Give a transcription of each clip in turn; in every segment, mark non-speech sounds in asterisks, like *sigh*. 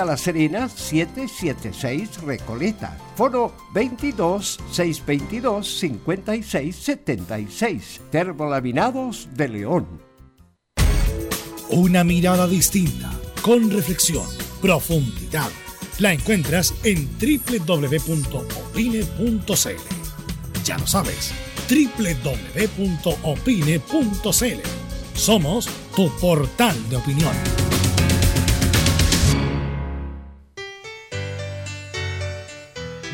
A La Serena 776 Recoleta. Foro 22 622 56 76. Termolaminados de León. Una mirada distinta, con reflexión, profundidad. La encuentras en www.opine.cl. Ya lo sabes, www.opine.cl. Somos tu portal de opinión.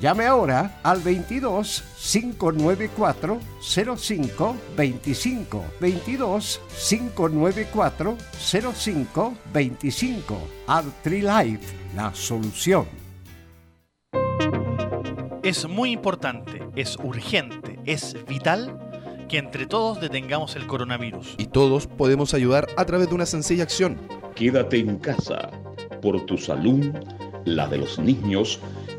Llame ahora al 22 594 05 25 22 594 05 25 Artrilife, la solución. Es muy importante, es urgente, es vital que entre todos detengamos el coronavirus. Y todos podemos ayudar a través de una sencilla acción. Quédate en casa por tu salud, la de los niños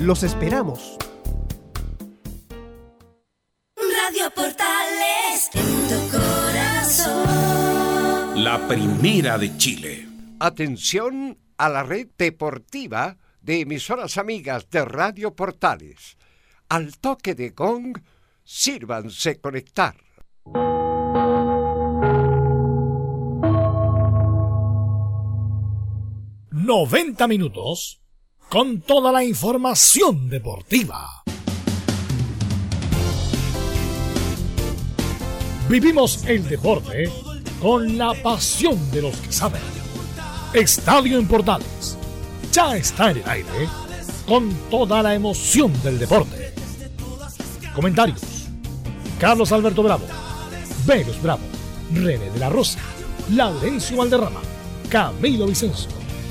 Los esperamos. Radio Portales en tu corazón. La primera de Chile. Atención a la red deportiva de emisoras amigas de Radio Portales. Al toque de gong, sírvanse conectar. 90 minutos con toda la información deportiva. Vivimos el deporte con la pasión de los que saben. Estadio en Portales ya está en el aire con toda la emoción del deporte. Comentarios: Carlos Alberto Bravo, Venus Bravo, René de la Rosa, Laurencio Valderrama, Camilo Vicenzo,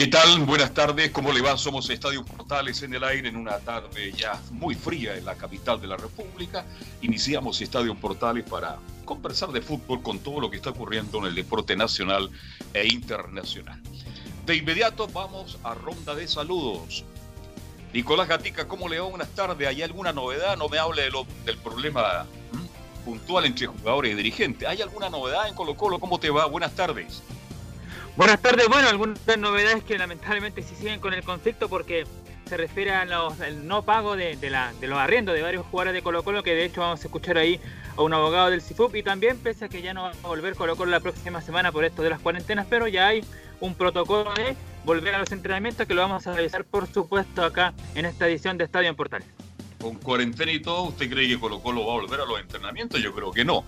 ¿Qué tal? Buenas tardes, ¿cómo le va? Somos Estadio Portales en el aire en una tarde ya muy fría en la capital de la República. Iniciamos Estadio Portales para conversar de fútbol con todo lo que está ocurriendo en el deporte nacional e internacional. De inmediato vamos a ronda de saludos. Nicolás Gatica, ¿cómo le va? Buenas tardes. ¿Hay alguna novedad? No me hable del problema puntual entre jugadores y dirigentes. ¿Hay alguna novedad en Colo Colo? ¿Cómo te va? Buenas tardes. Buenas tardes. Bueno, algunas novedades que lamentablemente sí siguen con el conflicto porque se refiere al no pago de, la, de los arriendos de varios jugadores de Colo Colo, que de hecho vamos a escuchar ahí a un abogado del CIFUP y también pese a que ya no va a volver Colo Colo la próxima semana por esto de las cuarentenas, pero ya hay un protocolo de volver a los entrenamientos que lo vamos a revisar por supuesto acá en esta edición de Estadio en Portales con cuarentena y todo, ¿usted cree que Colo Colo va a volver a los entrenamientos? Yo creo que no.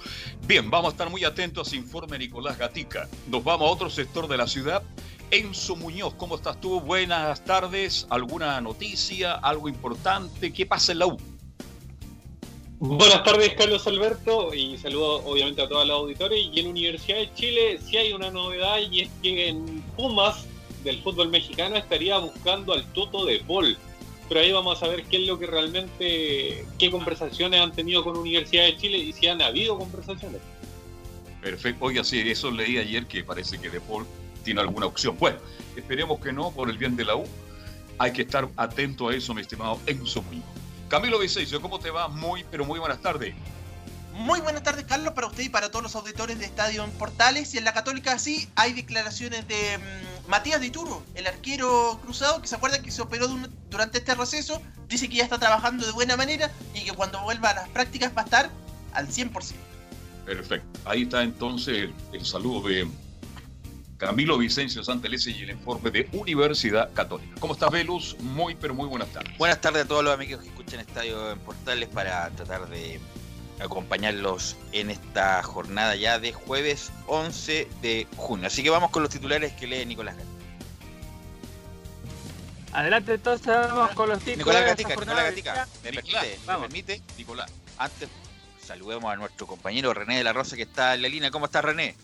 Bien, vamos a estar muy atentos a ese informe Nicolás Gatica. Nos vamos a otro sector de la ciudad. Enzo Muñoz, ¿cómo estás tú? Buenas tardes. ¿Alguna noticia? ¿Algo importante? ¿Qué pasa en la U? Buenas tardes, Carlos Alberto, y saludo obviamente a todos los auditores. Y en Universidad de Chile sí hay una novedad y es que en Pumas del fútbol mexicano estaría buscando al Tuto de Paul pero ahí vamos a ver qué es lo que realmente, qué conversaciones han tenido con Universidad de Chile y si han habido conversaciones. Perfecto. Oiga, sí, eso leí ayer que parece que De Paul tiene alguna opción. Bueno, esperemos que no, por el bien de la U. Hay que estar atento a eso, mi estimado Enzo Muñoz. Camilo Vicencio, ¿cómo te va? Muy, pero muy buenas tardes. Muy buenas tardes, Carlos, para usted y para todos los auditores de Estadio en Portales. Y en la Católica sí hay declaraciones de mm, Matías Dituro, el arquero cruzado, que se acuerda que se operó durante este receso. Dice que ya está trabajando de buena manera y que cuando vuelva a las prácticas va a estar al 100%. Perfecto. Ahí está entonces el, saludo de Camilo Vicencio Santelese y el informe de Universidad Católica. ¿Cómo estás, Velus? Muy, pero muy buenas tardes. Buenas tardes a todos los amigos que escuchan Estadio en Portales para tratar de acompañarlos en esta jornada ya de jueves 11 de junio. Así que vamos con los titulares que lee Nicolás Gatica. Adelante entonces, vamos con los titulares. Nicolás Gatica, Nicolás Gatica, me permite, me permite, Nicolás, antes saludemos a nuestro compañero René de la Rosa que está en la línea. ¿Cómo está René?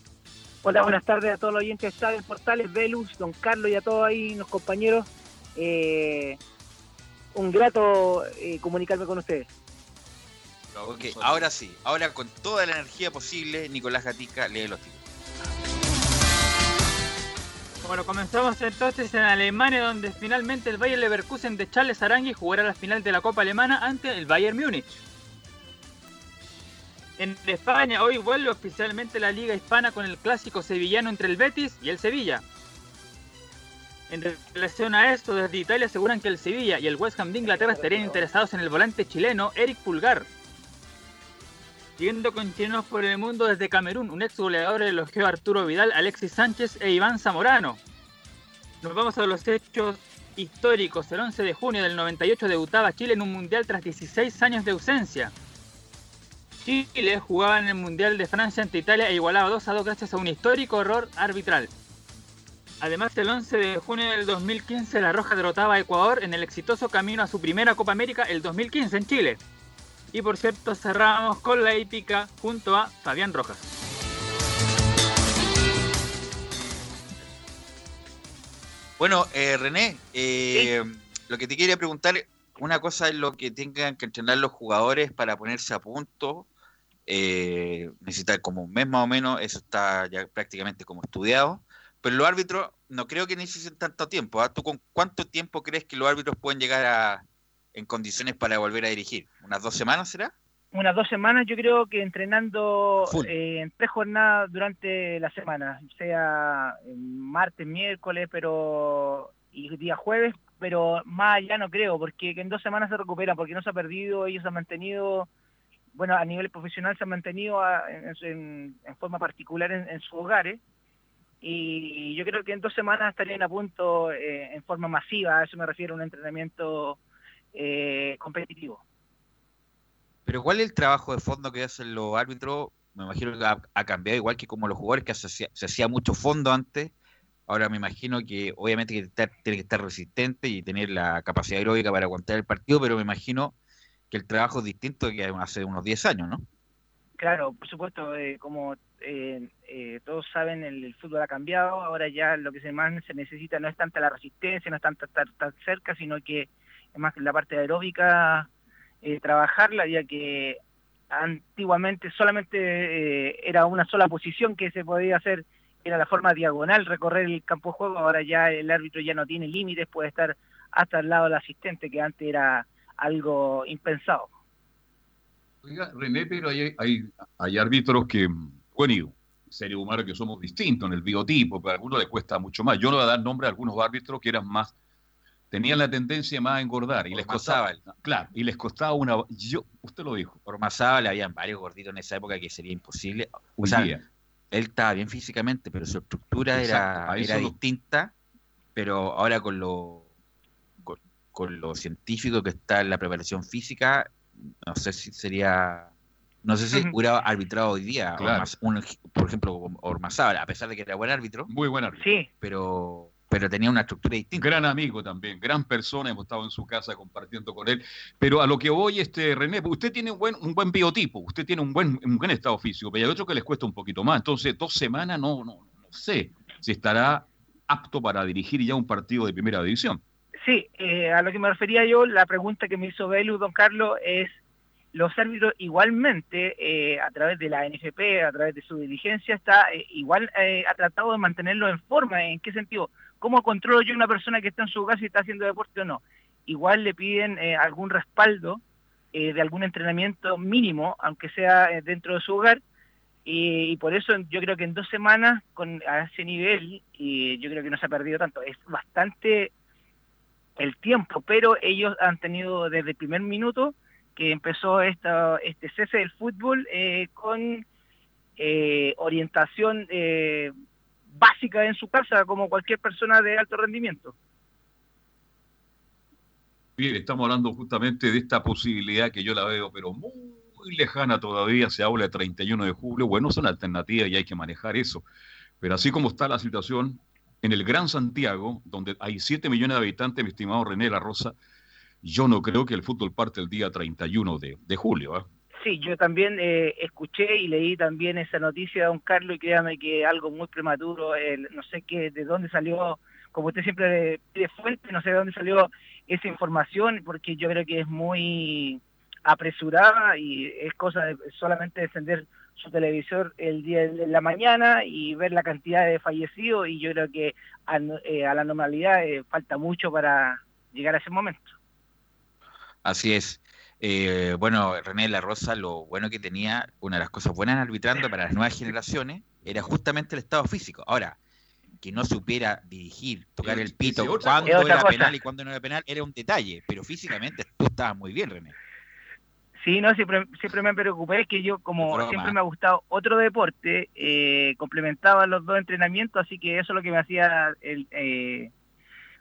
Hola, buenas tardes a todos los oyentes de Estadio Portales, Velus, Don Carlos y a todos ahí los compañeros. Eh, un grato eh, comunicarme con ustedes. Ok, ahora sí, ahora con toda la energía posible, Nicolás Gatica lee los títulos. Bueno, comenzamos entonces en Alemania, donde finalmente el Bayern Leverkusen de Charles Arangui jugará la final de la Copa Alemana ante el Bayern Múnich. En España, hoy vuelve oficialmente la Liga Hispana con el clásico sevillano entre el Betis y el Sevilla. En relación a esto, desde Italia aseguran que el Sevilla y el West Ham de Inglaterra estarían interesados en el volante chileno Eric Pulgar. Siguiendo con chilenos por el mundo desde Camerún, un ex goleador elogió a Arturo Vidal, Alexis Sánchez e Iván Zamorano. Nos vamos a los hechos históricos. El 11 de junio del 98 debutaba Chile en un mundial tras 16 años de ausencia. Chile jugaba en el Mundial de Francia ante Italia e igualaba 2 a 2 gracias a un histórico error arbitral. Además, el 11 de junio del 2015 La Roja derrotaba a Ecuador en el exitoso camino a su primera Copa América el 2015 en Chile. Y por cierto, cerramos con la épica junto a Fabián Rojas. Bueno, eh, René, eh, lo que te quería preguntar, una cosa es lo que tengan que entrenar los jugadores para ponerse a punto. Eh, necesitar como un mes más o menos, eso está ya prácticamente como estudiado. Pero los árbitros no creo que necesiten tanto tiempo. ¿ah? ¿Tú con cuánto tiempo crees que los árbitros pueden llegar a, en condiciones para volver a dirigir? ¿Unas dos semanas será? Unas dos semanas yo creo que entrenando eh, en tres jornadas durante la semana, sea martes, miércoles, pero y día jueves, pero más allá no creo, porque en dos semanas se recuperan, porque no se ha perdido, ellos se han mantenido, bueno, a nivel profesional se han mantenido en, forma particular en, sus hogares, y yo creo que en dos semanas estarían a punto eh, en forma masiva, a eso me refiero, a un entrenamiento eh, competitivo. Pero ¿cuál es el trabajo de fondo que hacen los árbitros me imagino que ha, ha cambiado igual que como los jugadores que se hacía, se hacía mucho fondo antes. Ahora me imagino que obviamente que estar- tiene que estar resistente y tener la capacidad aeróbica para aguantar el partido, pero me imagino que el trabajo es distinto que hace unos 10 años, ¿no? Claro, por supuesto, eh, como eh, eh, todos saben, el, el fútbol ha cambiado, ahora ya lo que se más se necesita no es tanta la resistencia, no es tanto estar tan cerca, sino que más la parte aeróbica, eh, trabajarla, ya que antiguamente solamente eh, era una sola posición que se podía hacer, era la forma diagonal, recorrer el campo de juego, ahora ya el árbitro ya no tiene límites, puede estar hasta al lado del asistente, que antes era algo impensado. Oiga, René, pero hay, hay, árbitros que, bueno, seres humanos que somos distintos en el biotipo, pero a algunos les cuesta mucho más. Yo no voy a dar nombre a algunos árbitros que eran más, tenían la tendencia más a engordar y les costaba, claro, y les costaba una, yo, usted lo dijo. Por Mazábal habían varios gorditos en esa época que sería imposible. O sea, día. él estaba bien físicamente, pero su estructura Exacto, era, era lo- distinta, pero ahora con lo, con, con lo científico que está en la preparación física, no sé si sería... No sé si hubiera arbitrado hoy día, Claro. Ormaz- un- por ejemplo, Ormazábal, a pesar de que era buen árbitro. Muy buen árbitro. Sí. Pero, pero tenía una estructura distinta. Gran amigo también, gran persona, hemos estado en su casa compartiendo con él. Pero a lo que voy, este René, usted tiene un buen, un buen biotipo, usted tiene un buen, un buen estado físico, pero hay otros que les cuesta un poquito más. Entonces, dos semanas no, no, no sé si estará apto para dirigir ya un partido de primera división. Sí, eh, a lo que me refería yo, la pregunta que me hizo Belu, don Carlos, es los árbitros igualmente, eh, a través de la NFP, a través de su diligencia, está eh, igual eh, ha tratado de mantenerlo en forma. ¿En qué sentido? ¿Cómo controlo yo una persona que está en su casa y está haciendo deporte o no? Igual le piden eh, algún respaldo eh, de algún entrenamiento mínimo, aunque sea eh, dentro de su hogar, y, por eso yo creo que en dos semanas, con a ese nivel, y yo creo que no se ha perdido tanto. Es bastante el tiempo, pero ellos han tenido desde el primer minuto que empezó esta, este cese del fútbol eh, con eh, orientación básica en su casa, como cualquier persona de alto rendimiento. Bien, estamos hablando justamente de esta posibilidad que yo la veo, pero muy lejana todavía, se habla de 31 de julio, bueno, son alternativas y hay que manejar eso. Pero así como está la situación en el Gran Santiago, donde hay 7 millones de habitantes, mi estimado René La Rosa, yo no creo que el fútbol parte el día 31 de, de julio. ¿eh? Sí, yo también eh, escuché y leí también esa noticia, don Carlos, y créame que algo muy prematuro, el- no sé qué, de dónde salió, como usted siempre pide fuente, no sé de dónde salió esa información, porque yo creo que es muy apresurada y es cosa de solamente encender su televisor el día de la mañana y ver la cantidad de fallecidos y yo creo que a, eh, a la normalidad eh, falta mucho para llegar a ese momento. Así es. Eh, bueno, René La Rosa, lo bueno que tenía, una de las cosas buenas en arbitrando para las nuevas generaciones, era justamente el estado físico. Ahora, que no supiera dirigir, tocar el pito, es otra cuándo era cosa. penal y cuándo no era penal, era un detalle, pero físicamente tú estabas muy bien, René. Sí, no, siempre, siempre me preocupé, es que yo como Broma. siempre me ha gustado otro deporte, eh, complementaba los dos entrenamientos, así que eso es lo que me hacía, el, eh,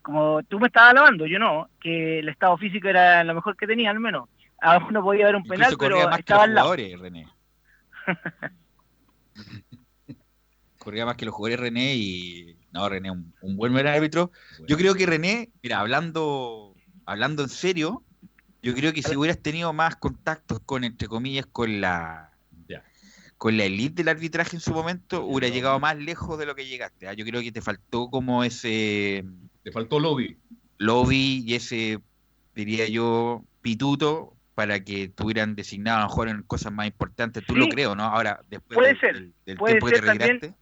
como tú me estabas alabando, yo no, que el estado físico era lo mejor que tenía al menos. A lo mejor no podía haber un penal, pero más que estaba los al lado. jugadores, René. *laughs* corría más que los jugadores René y no, René, un, un buen buen árbitro. Yo creo que René, mira, hablando, hablando en serio, yo creo que si hubieras tenido más contactos con, entre comillas, con la con la elite del arbitraje en su momento, hubiera llegado más lejos de lo que llegaste. ¿ah? Yo creo que te faltó como ese Te faltó lobby. lobby y ese, diría yo, pituto para que tuvieran designado a lo mejor en cosas más importantes. Tú Sí. lo creo, ¿no? Ahora, después Puede del, ser, del- del puede tiempo que te ser también.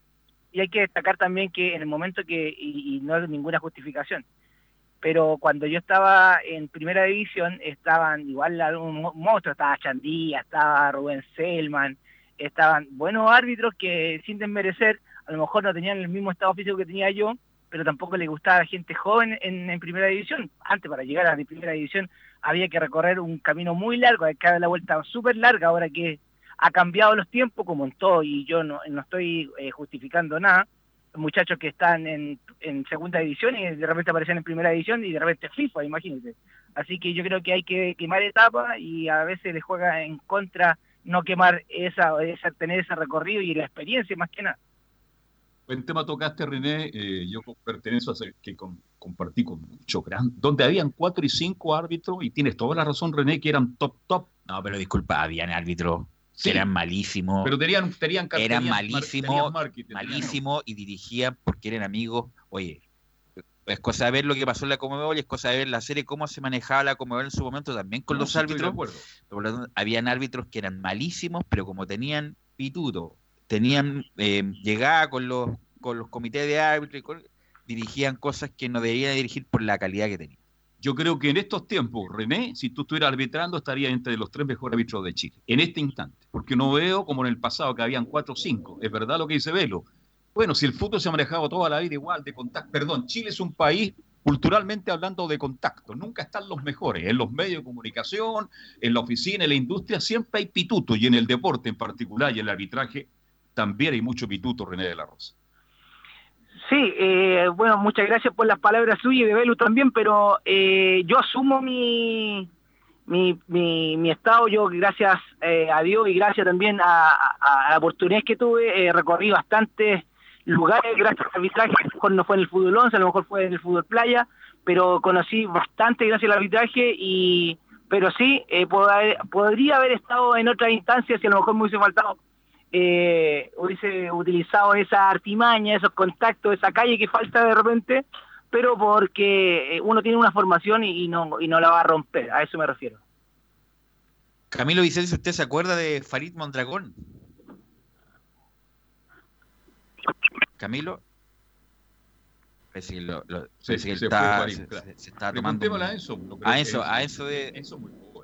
y hay que destacar también que en el momento que, y, y no es ninguna justificación, pero cuando yo estaba en primera división, estaban igual un mo- monstruo, estaba Chandía, estaba Rubén Selman, estaban buenos árbitros que sin desmerecer, a lo mejor no tenían el mismo estado físico que tenía yo, pero tampoco le gustaba a gente joven en, en primera división. Antes, para llegar a la primera división, había que recorrer un camino muy largo, hay que dar la vuelta súper larga, ahora que ha cambiado los tiempos, como en todo, y yo no, estoy eh, justificando nada. Muchachos que están en, en segunda división y de repente aparecen en primera división y de repente FIFA, imagínate. Así que yo creo que hay que quemar etapas y a veces le juega en contra no quemar esa, tener ese recorrido y la experiencia más que nada. Buen tema tocaste, René. Eh, yo pertenezco a que compartí con mucho gran, donde habían cuatro y cinco árbitros, y tienes toda la razón, René, que eran top, top. No, pero disculpa, habían árbitros que eran malísimos. Pero tenían, tenían Eran malísimos, malísimos y dirigían porque eran amigos. Oye, es cosa de ver lo que pasó en la Comebol y es cosa de ver la serie, cómo se manejaba la Comebol en su momento también con los árbitros. Habían árbitros que eran malísimos, pero como tenían pituto, tenían eh, llegada con los, con los comités de árbitros, dirigían cosas que no debían dirigir por la calidad que tenían. Yo creo que en estos tiempos, René, si tú estuvieras arbitrando, estaría entre los tres mejores árbitros de Chile, en este instante. Porque no veo como en el pasado que habían cuatro o cinco. Es verdad lo que dice Velo. Bueno, si el fútbol se ha manejado toda la vida igual, de contacto. Perdón, Chile es un país culturalmente hablando de contacto. Nunca están los mejores. En los medios de comunicación, en la oficina, en la industria, siempre hay pituto. Y en el deporte en particular y en el arbitraje, también hay mucho pituto, René de la Rosa. Sí, eh, bueno, muchas gracias por las palabras suyas y de Belu también, pero eh, yo asumo mi, mi, mi, estado, yo gracias eh, a Dios y gracias también a, la oportunidad que tuve, recorrí bastantes lugares gracias al arbitraje, a lo mejor no fue en el fútbol 11, a lo mejor fue en el fútbol playa, pero conocí bastante gracias al arbitraje y pero sí, podría haber estado en otras instancias y a lo mejor me hubiese faltado eh, hubiese utilizado esa artimaña, esos contactos, esa calle que falta de repente, pero porque eh, uno tiene una formación y, no, y no la va a romper, a eso me refiero. Camilo Vicente, ¿usted se acuerda de Farid Mondragón? Camilo. Se, lo, se, está, se, está tomando. A eso, a eso, a eso de. Eso,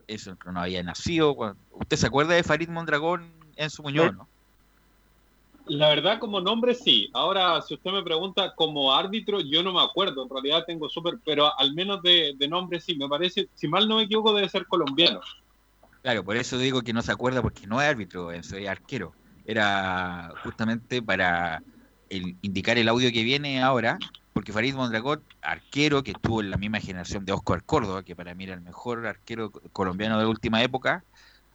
eso no había nacido. ¿Usted se acuerda de Farid Mondragón en su Muñoz, no? La verdad, como nombre sí. Ahora, si usted me pregunta como árbitro, yo no me acuerdo. En realidad tengo súper, pero al menos de, nombre sí. Me parece, si mal no me equivoco, debe ser colombiano. Claro, por eso digo que no se acuerda porque no es árbitro, es arquero. Era justamente para indicar el audio que viene ahora, porque Farid Mondragón, arquero que estuvo en la misma generación de Oscar Córdoba, que para mí era el mejor arquero colombiano de la última época,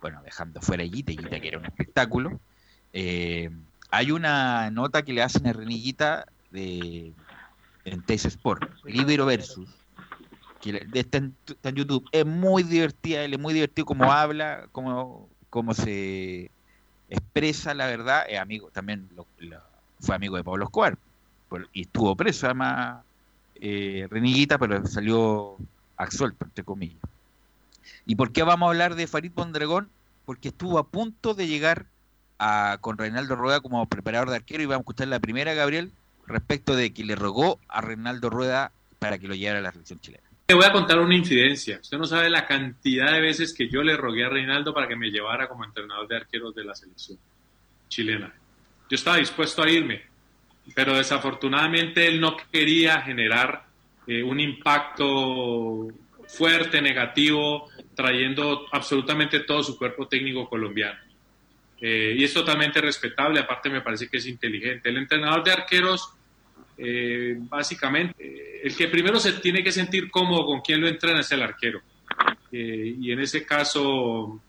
bueno, dejando fuera a Guita, Guita que era un espectáculo. Eh, hay una nota que le hacen a Renillita de, en TS Sport, Libero Versus, que está en, YouTube. Es muy divertida, él es muy divertido como habla, como, como se expresa la verdad. Es amigo, también fue amigo de Pablo Escobar y estuvo preso además eh, Renillita, pero salió absuelto, entre comillas. ¿Y por qué vamos a hablar de Farid Mondragón? Porque estuvo a punto de llegar con Reinaldo Rueda como preparador de arquero y vamos a escuchar la primera, Gabriel, respecto de que le rogó a Reinaldo Rueda para que lo llevara a la selección chilena. Le voy a contar una incidencia. Usted no sabe la cantidad de veces que yo le rogué a Reinaldo para que me llevara como entrenador de arqueros de la selección chilena. Yo estaba dispuesto a irme, pero desafortunadamente él no quería generar eh, un impacto fuerte, negativo, trayendo absolutamente todo su cuerpo técnico colombiano. Eh, y es totalmente respetable, aparte me parece que es inteligente. El entrenador de arqueros, eh, básicamente, eh, el que primero se tiene que sentir cómodo con quien lo entrena es el arquero. y en ese caso,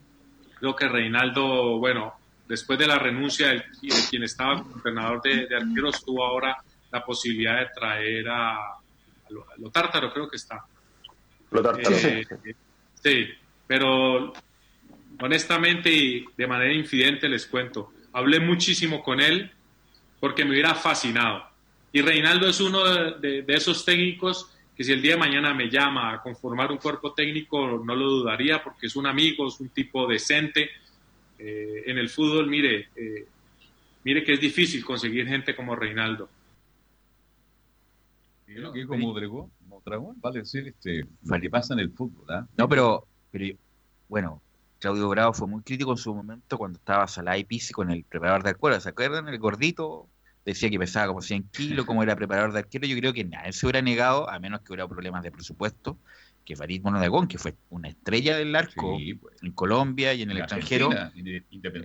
creo que Reinaldo, bueno, después de la renuncia de, quien estaba como entrenador de, arqueros, tuvo ahora la posibilidad de traer a, lo, tártaro, creo que está. Lo tártaro, sí. Sí, pero honestamente y de manera infidente les cuento, hablé muchísimo con él porque me hubiera fascinado. Y Reinaldo es uno de, esos técnicos que si el día de mañana me llama a conformar un cuerpo técnico, no lo dudaría porque es un amigo, es un tipo decente. Eh, en el fútbol, mire, eh, mire que es difícil conseguir gente como Reinaldo. que como Dragón, vale decir, este, que pasa en el fútbol, ¿ah? No, pero, pero bueno, Claudio Bravo fue muy crítico en su momento cuando estaba Salah y Pisi con el preparador de arquero. ¿Se acuerdan? El gordito decía que pesaba como 100 kilos, como era preparador de arquero. Yo creo que nadie se hubiera negado, a menos que hubiera problemas de presupuesto, que Farid Monodagón, que fue una estrella del arco pues. en Colombia y en el extranjero,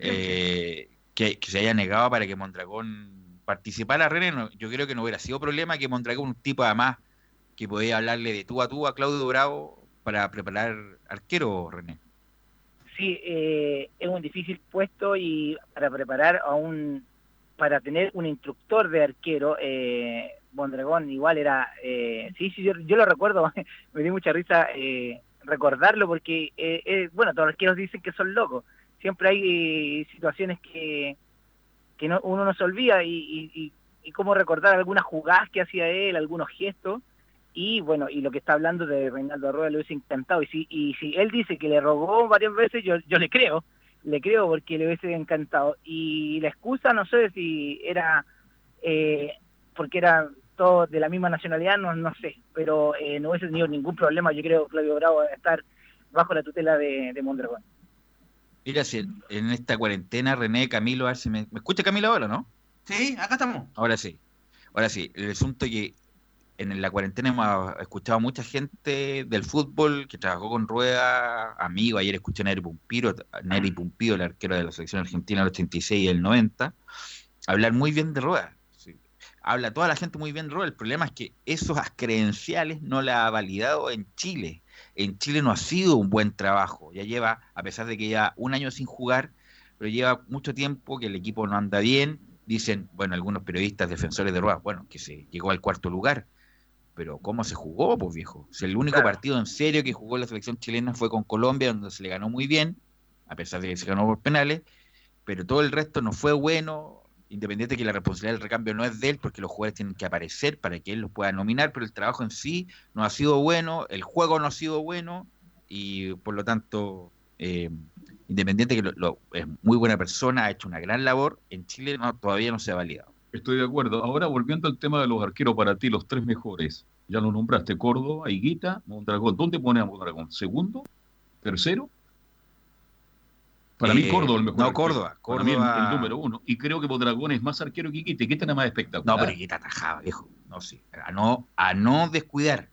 eh, que, se haya negado para que Mondragón participara. René, yo creo que no hubiera sido problema que Mondragón, un tipo además que podía hablarle de tú a tú a Claudio Bravo para preparar arquero, René. Sí, eh, es un difícil puesto y para preparar a un, para tener un instructor de arquero, eh, igual era, eh, sí, sí, yo, yo, lo recuerdo, *laughs* me dio mucha risa eh, recordarlo porque, eh, bueno, todos los arqueros dicen que son locos, siempre hay situaciones que, que no, uno no se olvida y, y, y, y cómo recordar algunas jugadas que hacía él, algunos gestos, y bueno, y lo que está hablando de Reinaldo Arroyo lo hubiese encantado. Y si, y si él dice que le rogó varias veces, yo, yo le creo, le creo porque le hubiese encantado. Y la excusa, no sé si era eh, porque era todo de la misma nacionalidad, no, no sé, pero eh, no hubiese tenido ningún problema, yo creo, Claudio Bravo, estar bajo la tutela de, de Mondragón. Mira, si en esta cuarentena, René, Camilo, a ver si me, ¿me escucha Camilo ahora, no? Sí, acá estamos. Ahora sí. Ahora sí, el asunto que en la cuarentena hemos escuchado a mucha gente del fútbol que trabajó con Rueda, amigo, ayer escuché a Neri Pumpiro, Neri Pumpiro, el arquero de la selección argentina del 86 y el 90, hablar muy bien de Rueda. Sí. Habla toda la gente muy bien de Rueda. El problema es que esos credenciales no la ha validado en Chile. En Chile no ha sido un buen trabajo. Ya lleva, a pesar de que ya un año sin jugar, pero lleva mucho tiempo que el equipo no anda bien. Dicen, bueno, algunos periodistas defensores de Rueda, bueno, que se llegó al cuarto lugar pero ¿cómo se jugó, pues viejo? Si el único claro. partido en serio que jugó la selección chilena fue con Colombia, donde se le ganó muy bien, a pesar de que se ganó por penales, pero todo el resto no fue bueno, independiente de que la responsabilidad del recambio no es de él, porque los jugadores tienen que aparecer para que él los pueda nominar, pero el trabajo en sí no ha sido bueno, el juego no ha sido bueno, y por lo tanto, eh, independiente de que lo, lo, es muy buena persona, ha hecho una gran labor, en Chile no, todavía no se ha validado. Estoy de acuerdo. Ahora, volviendo al tema de los arqueros para ti, los tres mejores. Ya lo nombraste, Córdoba, Higuita, Mondragón. ¿Dónde pone a Mondragón? ¿Segundo? ¿Tercero? Para eh, mí, Córdoba el mejor. No, Córdoba. Para Córdoba... mí el, el, número uno. Y creo que Mondragón es más arquero que Higuita. Higuita era más espectacular. No, pero Higuita atajaba, viejo. No, sí. A no, a no descuidar.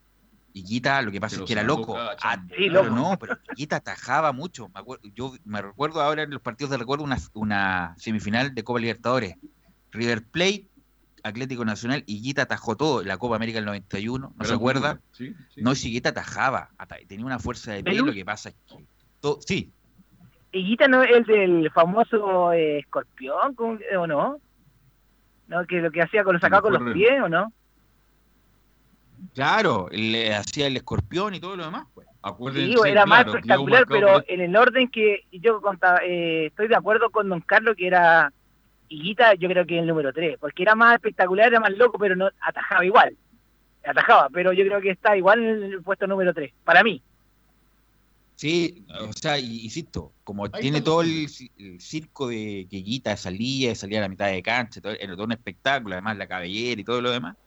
Higuita, lo que pasa pero es que era loco. A, sí, loco. Pero no, pero Higuita atajaba mucho. Me acuerdo, yo me recuerdo ahora en los partidos de recuerdo una, una semifinal de Copa Libertadores. River Plate, Atlético Nacional, y Guita atajó todo, la Copa América del 91, ¿no Pero se acuerda? Sí, sí. No, si Guita atajaba, tenía una fuerza de pie, lo que pasa es que... Todo, sí. ¿Y Guita no es el del famoso eh, escorpión, o no? ¿No? Que lo que hacía con lo sacaba con los pies, ¿o no? Claro, le hacía el escorpión y todo lo demás, pues. Acuérdense, sí, era claro, más espectacular, pero en el orden que yo contaba, eh, estoy de acuerdo con Don Carlos que era Higuita yo creo que el número 3, porque era más espectacular, era más loco, pero no atajaba igual. Atajaba, pero yo creo que está igual en el puesto número 3, para mí. Sí, o sea, insisto, como Ahí tiene todo el, el, circo de que Guita salía, salía a la mitad de cancha, todo, era todo un espectáculo, además la cabellera y todo lo demás,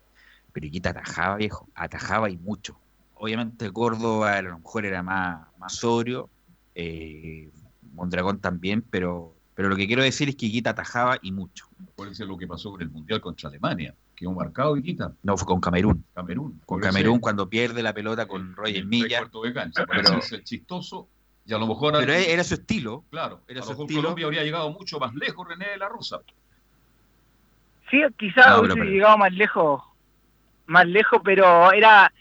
pero Guita atajaba, viejo, atajaba y mucho. Obviamente Córdoba a lo mejor era más, más sobrio, eh, Mondragón también, pero pero lo que quiero decir es que Higuita atajaba y mucho. Acuérdense lo que pasó con el Mundial contra Alemania. Quedó marcado Higuita. No, fue con Camerún. Camerún. Con Camerún cuando pierde la pelota con Roger Milla. De cancha. Pero es el chistoso y a lo mejor... Pero era su estilo. Claro. Era a su lo mejor estilo. Colombia habría llegado mucho más lejos René de la Rosa. Sí, quizás no, hubiese pero... llegado más lejos. Más lejos, pero era...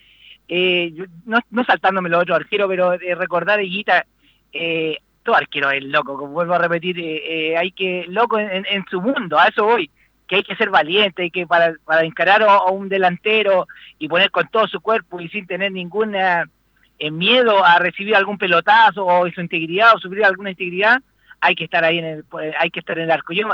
Eh, no, no saltándome lo otro arquero, pero eh, recordar a Higuita... Eh, todo arquero es loco, como vuelvo a repetir, eh, eh, hay que, loco en, en, su mundo, a eso voy, que hay que ser valiente, hay que para, para encarar a, un delantero y poner con todo su cuerpo y sin tener ningún eh, miedo a recibir algún pelotazo o su integridad o sufrir alguna integridad, hay que estar ahí en el, hay que estar en el arco. Yo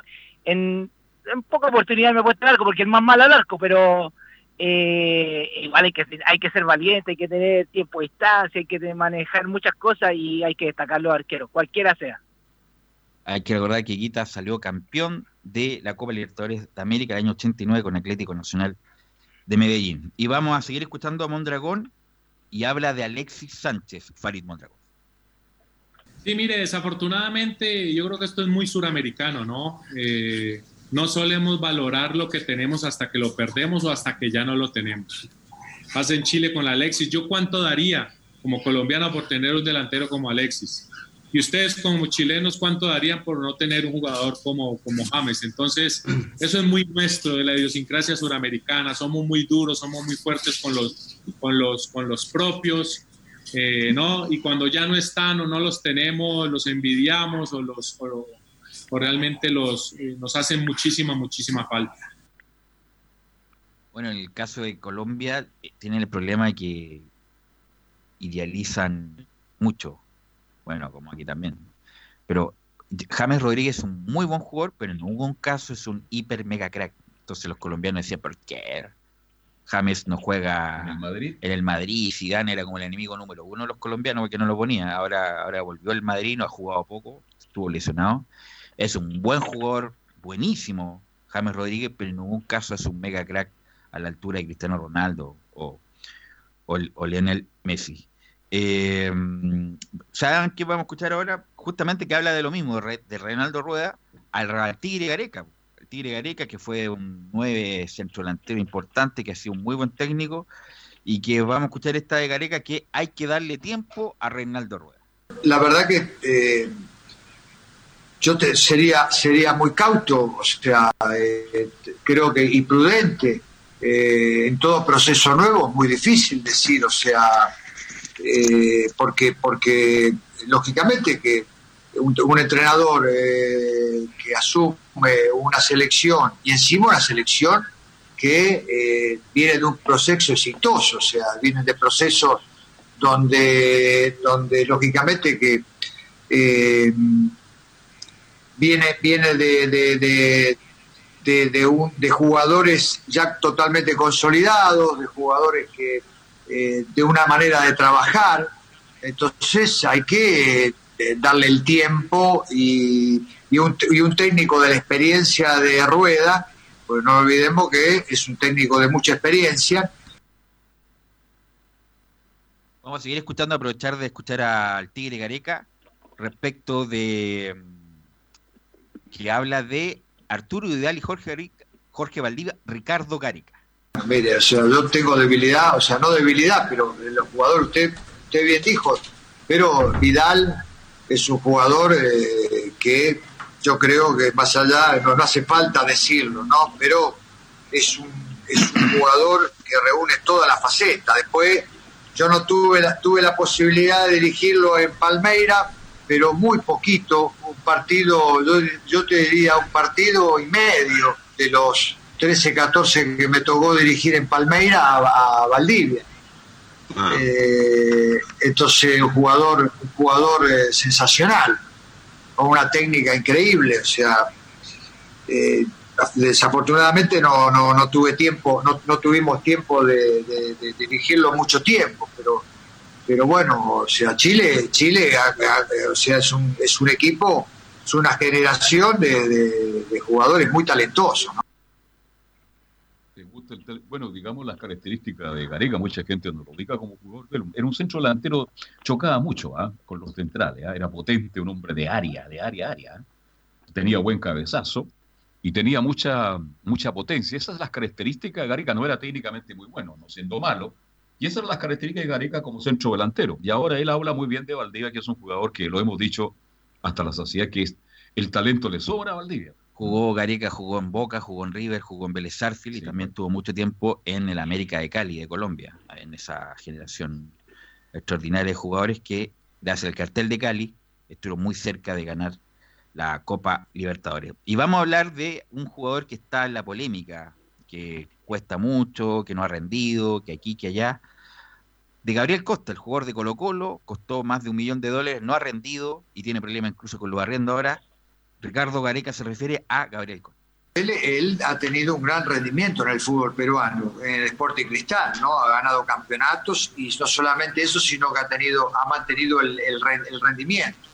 en, en poca oportunidad me he puesto el arco porque es más malo al arco, pero eh, igual hay que, hay que ser valiente, hay que tener tiempo de distancia, hay que manejar muchas cosas y hay que destacar los arqueros, cualquiera sea. Hay que recordar que Guita salió campeón de la Copa Libertadores de América el año 89 con Atlético Nacional de Medellín. Y vamos a seguir escuchando a Mondragón y habla de Alexis Sánchez, Farid Mondragón. Sí, mire, desafortunadamente yo creo que esto es muy suramericano, ¿no? Eh, no solemos valorar lo que tenemos hasta que lo perdemos o hasta que ya no lo tenemos. Pasa en Chile con Alexis. ¿Yo cuánto daría como colombiano por tener un delantero como Alexis? Y ustedes como chilenos, ¿cuánto darían por no tener un jugador como, como James? Entonces, eso es muy nuestro, de la idiosincrasia suramericana. Somos muy duros, somos muy fuertes con los, con los, con los propios. eh, ¿no? Y cuando ya no están o no los tenemos, los envidiamos o, los, o, o realmente los, eh, nos hacen muchísima, muchísima falta. Bueno, en el caso de Colombia eh, tienen el problema de que idealizan mucho. Bueno, como aquí también. Pero James Rodríguez es un muy buen jugador, pero en ningún caso es un hiper mega crack. Entonces los colombianos decían, ¿por qué? James no juega ¿En el Madrid? en el Madrid, Zidane era como el enemigo número uno de los colombianos porque no lo ponía. Ahora, ahora volvió el Madrid, no ha jugado poco, estuvo lesionado. Es un buen jugador, buenísimo, James Rodríguez, pero en ningún caso es un mega crack a la altura de Cristiano Ronaldo o, o, Lionel Messi. Eh, ¿Saben qué vamos a escuchar ahora? Justamente que habla de lo mismo, de, Re- de Reinaldo Rueda al, Tigre Gareca. El Tigre Gareca, que fue un nueve centro delantero importante, que ha sido un muy buen técnico, y que vamos a escuchar esta de Gareca, que hay que darle tiempo a Reinaldo Rueda. la verdad que eh, yo te- sería sería muy cauto, o sea, eh, creo que y prudente eh, en todo proceso nuevo, es muy difícil decir, o sea, eh, porque porque lógicamente que un, entrenador que asume una selección y encima una selección que viene de un proceso exitoso, o sea, viene de procesos donde, donde lógicamente que viene, viene de, de, de, un- de jugadores ya totalmente consolidados, de jugadores que eh, de una manera de trabajar, entonces hay que eh, darle el tiempo y, y un, y un técnico de la experiencia de Rueda, pues no olvidemos que es un técnico de mucha experiencia, Vamos a seguir escuchando, aprovechar de escuchar al Tigre Gareca respecto de que habla de Arturo Vidal y Jorge, Jorge Valdivia, Ricardo Gareca. Mire, o sea, yo tengo debilidad, o sea, no debilidad, pero el jugador, usted, usted bien dijo, pero Vidal es un jugador eh, que yo creo que más allá, no, no hace falta decirlo, ¿no? Pero es un, es un jugador que reúne toda la faceta. Después, yo no tuve la, tuve la posibilidad de dirigirlo en Palmeira, pero muy poquito, un partido, yo, yo te diría un partido y medio de los 13, 14 que me tocó dirigir en Palmeira a, a Valdivia. Eh, entonces, un jugador, un jugador eh, sensacional, con una técnica increíble, o sea, eh, desafortunadamente no, no, no tuve tiempo, no, no tuvimos tiempo de, de- de dirigirlo mucho tiempo, pero pero bueno, o sea, Chile, Chile, sea, es un, es un equipo, es una generación de, jugadores muy talentosos, ¿no? ¿Te gusta el tel- Bueno, digamos las características de Gareca, mucha gente no lo ubica como jugador. Era un centro delantero, chocaba mucho ¿ah? con los centrales, ¿ah? era potente, un hombre de área, de área, área. Tenía buen cabezazo y tenía mucha, mucha potencia. Esas son las características de Gareca, no era técnicamente muy bueno, no siendo malo. Y esas son las características de Gareca como centro delantero. Y ahora él habla muy bien de Valdivia, que es un jugador que lo hemos dicho hasta la saciedad, que es, el talento le sobra a Valdivia. Jugó Gareca, jugó en Boca, jugó en River, jugó en Vélez y también tuvo mucho tiempo en el América de Cali de Colombia, en esa generación extraordinaria de jugadores que, gracias al cartel de Cali, estuvieron muy cerca de ganar la Copa Libertadores. Y vamos a hablar de un jugador que está en la polémica, que cuesta mucho, que no ha rendido, que aquí, que allá. De Gabriel Costa, el jugador de Colo Colo, costó más de un millón de dólares, no ha rendido y tiene problemas incluso con los arriendos ahora. Ricardo Gareca se refiere a Gabriel Costa. Él, ha tenido un gran rendimiento en el fútbol peruano, en el Sporting Cristal, ¿no? Ha ganado campeonatos y no solamente eso, sino que ha tenido, ha mantenido el rendimiento.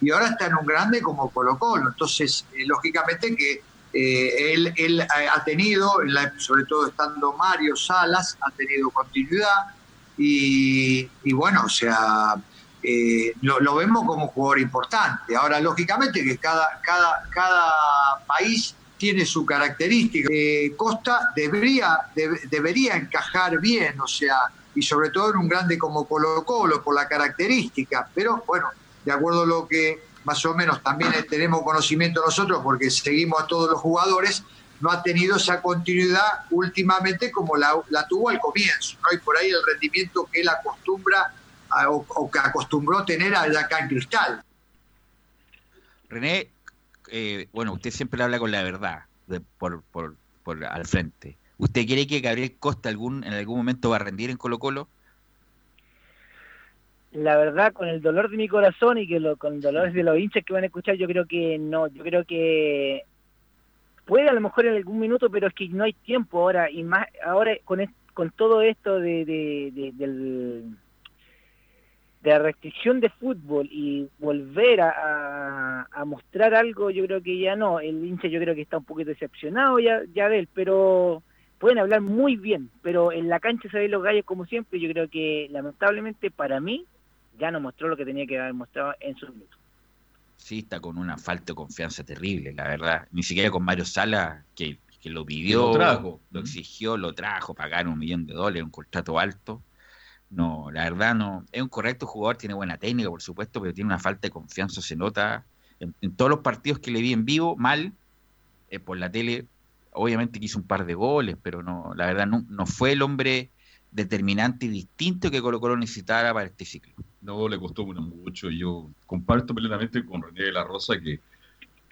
Y ahora está en un grande como Colo Colo. Entonces, eh, lógicamente que eh, él, ha tenido, sobre todo estando Mario Salas, ha tenido continuidad y, y bueno, o sea, eh, lo, vemos como un jugador importante. Ahora, lógicamente que cada, cada, cada país tiene su característica. Eh, Costa debería, deb- debería encajar bien, o sea, y sobre todo en un grande como Colo Colo, por la característica, pero bueno, de acuerdo a lo que más o menos también tenemos conocimiento nosotros, porque seguimos a todos los jugadores, no ha tenido esa continuidad últimamente como la, tuvo al comienzo, ¿no? y por ahí el rendimiento que él acostumbra a, o, que acostumbró tener acá en Cristal. René, eh, bueno, usted siempre habla con la verdad por, por, por, al frente. ¿Usted cree que Gabriel Costa algún, en algún momento va a rendir en Colo Colo? La verdad, con el dolor de mi corazón y que lo, con el dolor de los hinchas que van a escuchar, yo creo que no, yo creo que puede a lo mejor en algún minuto, pero es que no hay tiempo ahora, y más ahora con, con todo esto de, de, del de la restricción de fútbol y volver a, mostrar algo, yo creo que ya no. El hincha yo creo que está un poquito decepcionado ya, ya de él, pero pueden hablar muy bien, pero en la cancha se ven los gallos como siempre. Yo creo que lamentablemente para mí ya no mostró lo que tenía que haber mostrado en su minuto. Sí, está con una falta de confianza terrible, la verdad. Ni siquiera con Mario Sala, que, que lo pidió, lo, trajo. lo exigió, lo trajo, pagar un millón de dólares, un contrato alto no, la verdad no. Es un correcto jugador, tiene buena técnica, por supuesto, pero tiene una falta de confianza, se nota. En, todos los partidos que le vi en vivo, mal, eh, por la tele, obviamente que hizo un par de goles, pero no, la verdad no, no fue el hombre determinante y distinto que Colo Colo necesitara para este ciclo. No, le costó mucho. Yo comparto plenamente con René de la Rosa que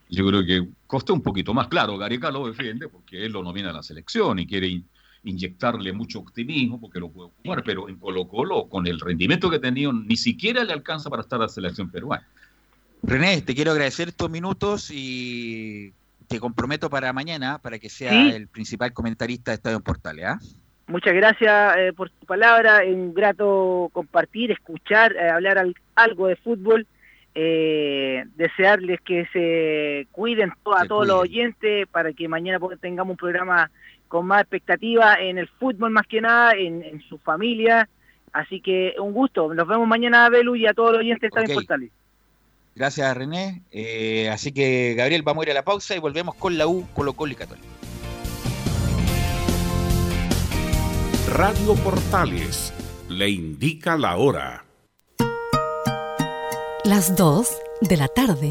yo creo que costó un poquito más. Claro, Gareca lo defiende porque él lo nomina a la selección y quiere inyectarle mucho optimismo porque lo puede jugar, pero en Colo Colo, con el rendimiento que ha tenido, ni siquiera le alcanza para estar a la selección peruana. René, te quiero agradecer estos minutos y te comprometo para mañana para que sea el principal comentarista de Estadio Portales. ¿ah? Muchas gracias eh, por tu palabra, es un grato compartir, escuchar, eh, hablar algo de fútbol. Eh, desearles que se cuiden a todos los oyentes para que mañana tengamos un programa con más expectativa en el fútbol más que nada, en, su familia. Así que un gusto. Nos vemos mañana, Belu, y a todos los oyentes de okay. Portales. Gracias, René. Eh, así que, Gabriel, vamos a ir a la pausa y volvemos con la U, Colo Colo y Católica. Radio Portales le indica la hora. Las 2 de la tarde.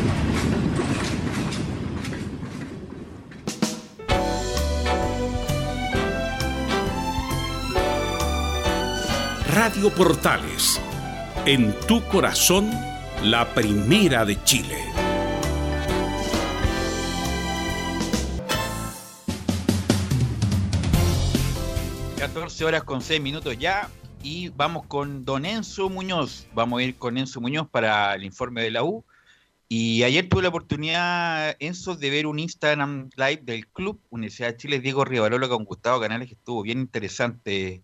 Radio Portales, en tu corazón, la primera de Chile. ...14 horas con 6 minutos ya... ...y vamos con don Enzo Muñoz... ...vamos a ir con Enzo Muñoz para el informe de la U... Y ayer tuve la oportunidad, Enzo, de ver un Instagram Live del club Universidad de Chile, Diego Rivarola con Gustavo Canales, que estuvo bien interesante.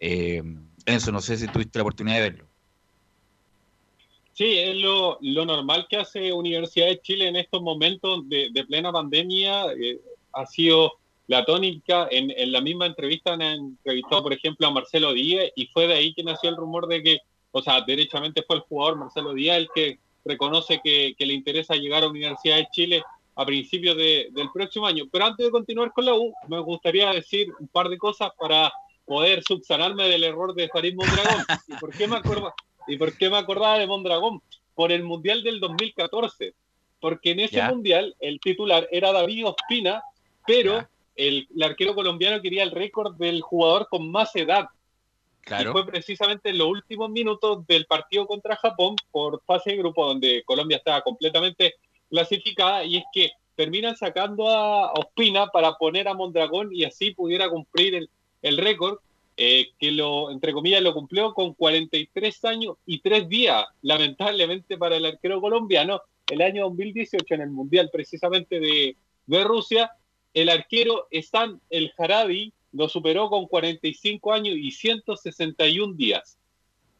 Eh, Enzo, no sé si tuviste la oportunidad de verlo. Sí, es lo, normal que hace Universidad de Chile en estos momentos de, plena pandemia. Eh, ha sido la tónica. En, en, la misma entrevista han entrevistado, por ejemplo, a Marcelo Díaz y fue de ahí que nació el rumor de que, o sea, derechamente fue el jugador Marcelo Díaz el que reconoce que, le interesa llegar a Universidad de Chile a principios del próximo año. Pero antes de continuar con la U, me gustaría decir un par de cosas para poder subsanarme del error de Farid Mondragón. ¿Y por qué me, acuerdo, ¿Y por qué me acordaba de Mondragón? Por el Mundial del 2014. Porque en ese Mundial el titular era David Ospina, pero el, el, arquero colombiano quería el récord del jugador con más edad y fue precisamente en los últimos minutos del partido contra Japón por fase de grupo donde Colombia estaba completamente clasificada y es que terminan sacando a Ospina para poner a Mondragón y así pudiera cumplir el, récord eh, que lo, entre comillas, lo cumplió con 43 años y 3 días, lamentablemente para el arquero colombiano, el año 2018 en el Mundial precisamente de, de Rusia, el arquero Stan El Jarabi lo superó con 45 años y 161 días.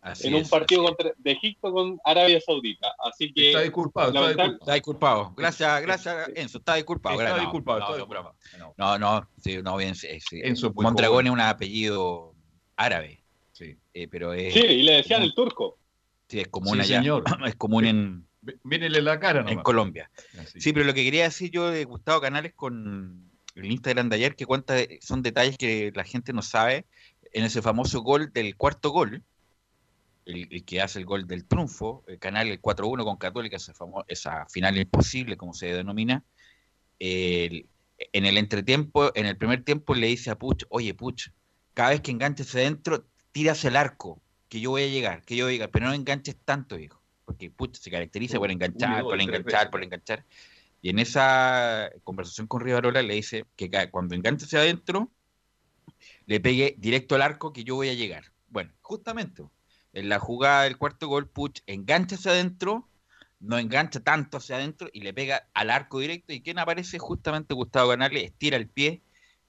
En un partido contra, de Egipto con Arabia Saudita. Así que. Está disculpado, está disculpado. Gracias, gracias, Enzo. Está disculpado. Está disculpado. No, disculpado. no, no, sí, no, bien. Sí, Mondragón es un apellido árabe. Sí. Eh, pero es, sí, y le decían el turco. Sí, es común allá. Señor. *clears throat* Es común en. Mírenle la cara, En Colombia. Sí, pero lo que quería decir yo de Gustavo Canales con el Instagram de ayer que cuenta, son detalles que la gente no sabe. En ese famoso gol del cuarto gol, el, que hace el gol del triunfo, el canal el 4-1 con Católica, esa, esa final imposible, como se denomina, en el entretiempo, en el primer tiempo le dice a Puch, oye Puch, cada vez que enganches adentro, tiras el arco, que yo voy a llegar, que yo voy a llegar, pero no enganches tanto, hijo, porque Puch se caracteriza por enganchar, por enganchar, por enganchar. Y en esa conversación con Rivarola le dice que cuando enganche hacia adentro, le pegue directo al arco que yo voy a llegar. Bueno, justamente en la jugada del cuarto gol, Puch engancha hacia adentro, no engancha tanto hacia adentro y le pega al arco directo. Y quien aparece justamente Gustavo Canales, estira el pie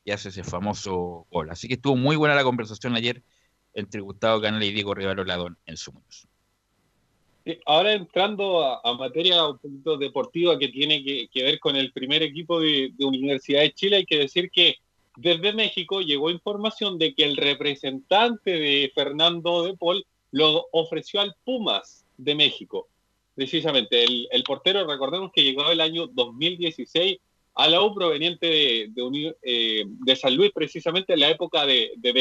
y hace ese famoso gol. Así que estuvo muy buena la conversación ayer entre Gustavo Canales y Diego Rivarola en su ahora entrando a, materia un poquito deportiva que tiene que, ver con el primer equipo de, Universidad de Chile, hay que decir que desde México llegó información de que el representante de Fernando de Paul lo ofreció al Pumas de México. Precisamente, el, portero, recordemos que llegó el año 2016 a la U proveniente de, eh, de, San Luis, precisamente en la época de, de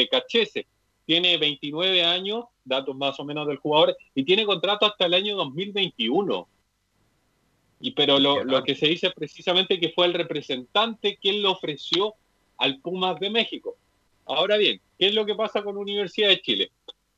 tiene 29 años, datos más o menos del jugador, y tiene contrato hasta el año 2021. Y pero lo, que se dice precisamente que fue el representante quien lo ofreció al Pumas de México. Ahora bien, ¿qué es lo que pasa con Universidad de Chile?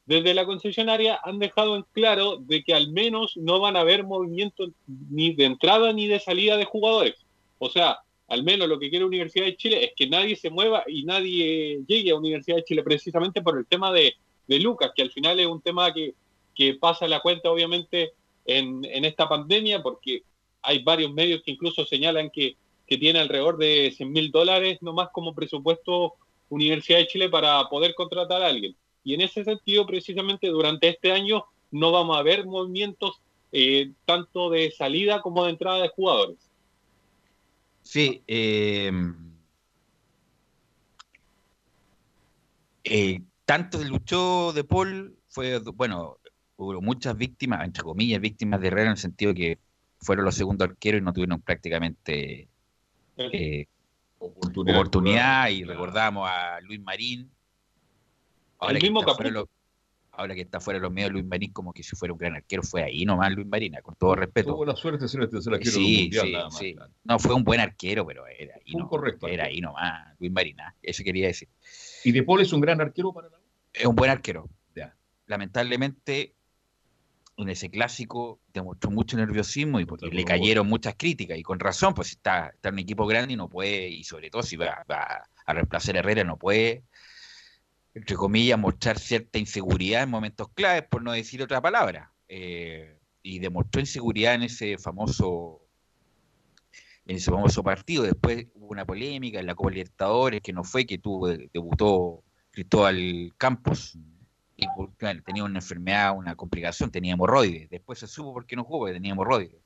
Desde la concesionaria han dejado en claro de que al menos no van a haber movimientos ni de entrada ni de salida de jugadores. O sea, al menos lo que quiere Universidad de Chile es que nadie se mueva y nadie llegue a Universidad de Chile precisamente por el tema de, de Lucas, que al final es un tema que, que pasa la cuenta obviamente en, en, esta pandemia, porque hay varios medios que incluso señalan que, que tiene alrededor de 100 mil dólares nomás como presupuesto Universidad de Chile para poder contratar a alguien. Y en ese sentido, precisamente durante este año no vamos a ver movimientos eh, tanto de salida como de entrada de jugadores. Sí, eh, eh, tanto luchó de Paul fue, bueno, hubo muchas víctimas, entre comillas, víctimas de Herrera en el sentido que fueron los segundos arqueros y no tuvieron prácticamente eh, oportunidad, oportunidad, y recordamos a Luis Marín Ahora, los, ahora que está fuera de los medios Luis Marín, como que si fuera un gran arquero, fue ahí nomás Luis Marín, con todo respeto. Tuvo la suerte de ser el tercer arquero sí, mundial, sí, nada más, sí. claro. No, fue un buen arquero, pero era ahí, no, correcto, era ahí nomás, Luis Marín, ah, eso quería decir. ¿Y De Paul es un gran arquero para la Es un buen arquero. Ya. Lamentablemente, en ese clásico demostró mucho nerviosismo y porque le cayeron muchas críticas, y con razón, pues está, está en un equipo grande y no puede, y sobre todo si va, va a reemplazar a Herrera, no puede, entre comillas, mostrar cierta inseguridad en momentos claves, por no decir otra palabra. Eh, y demostró inseguridad en ese famoso en ese famoso partido. Después hubo una polémica en la Copa Libertadores que no fue, que tuvo, debutó Cristóbal Campos y claro, tenía una enfermedad, una complicación, tenía hemorroides. Después se supo por qué no jugó, porque tenía hemorroides.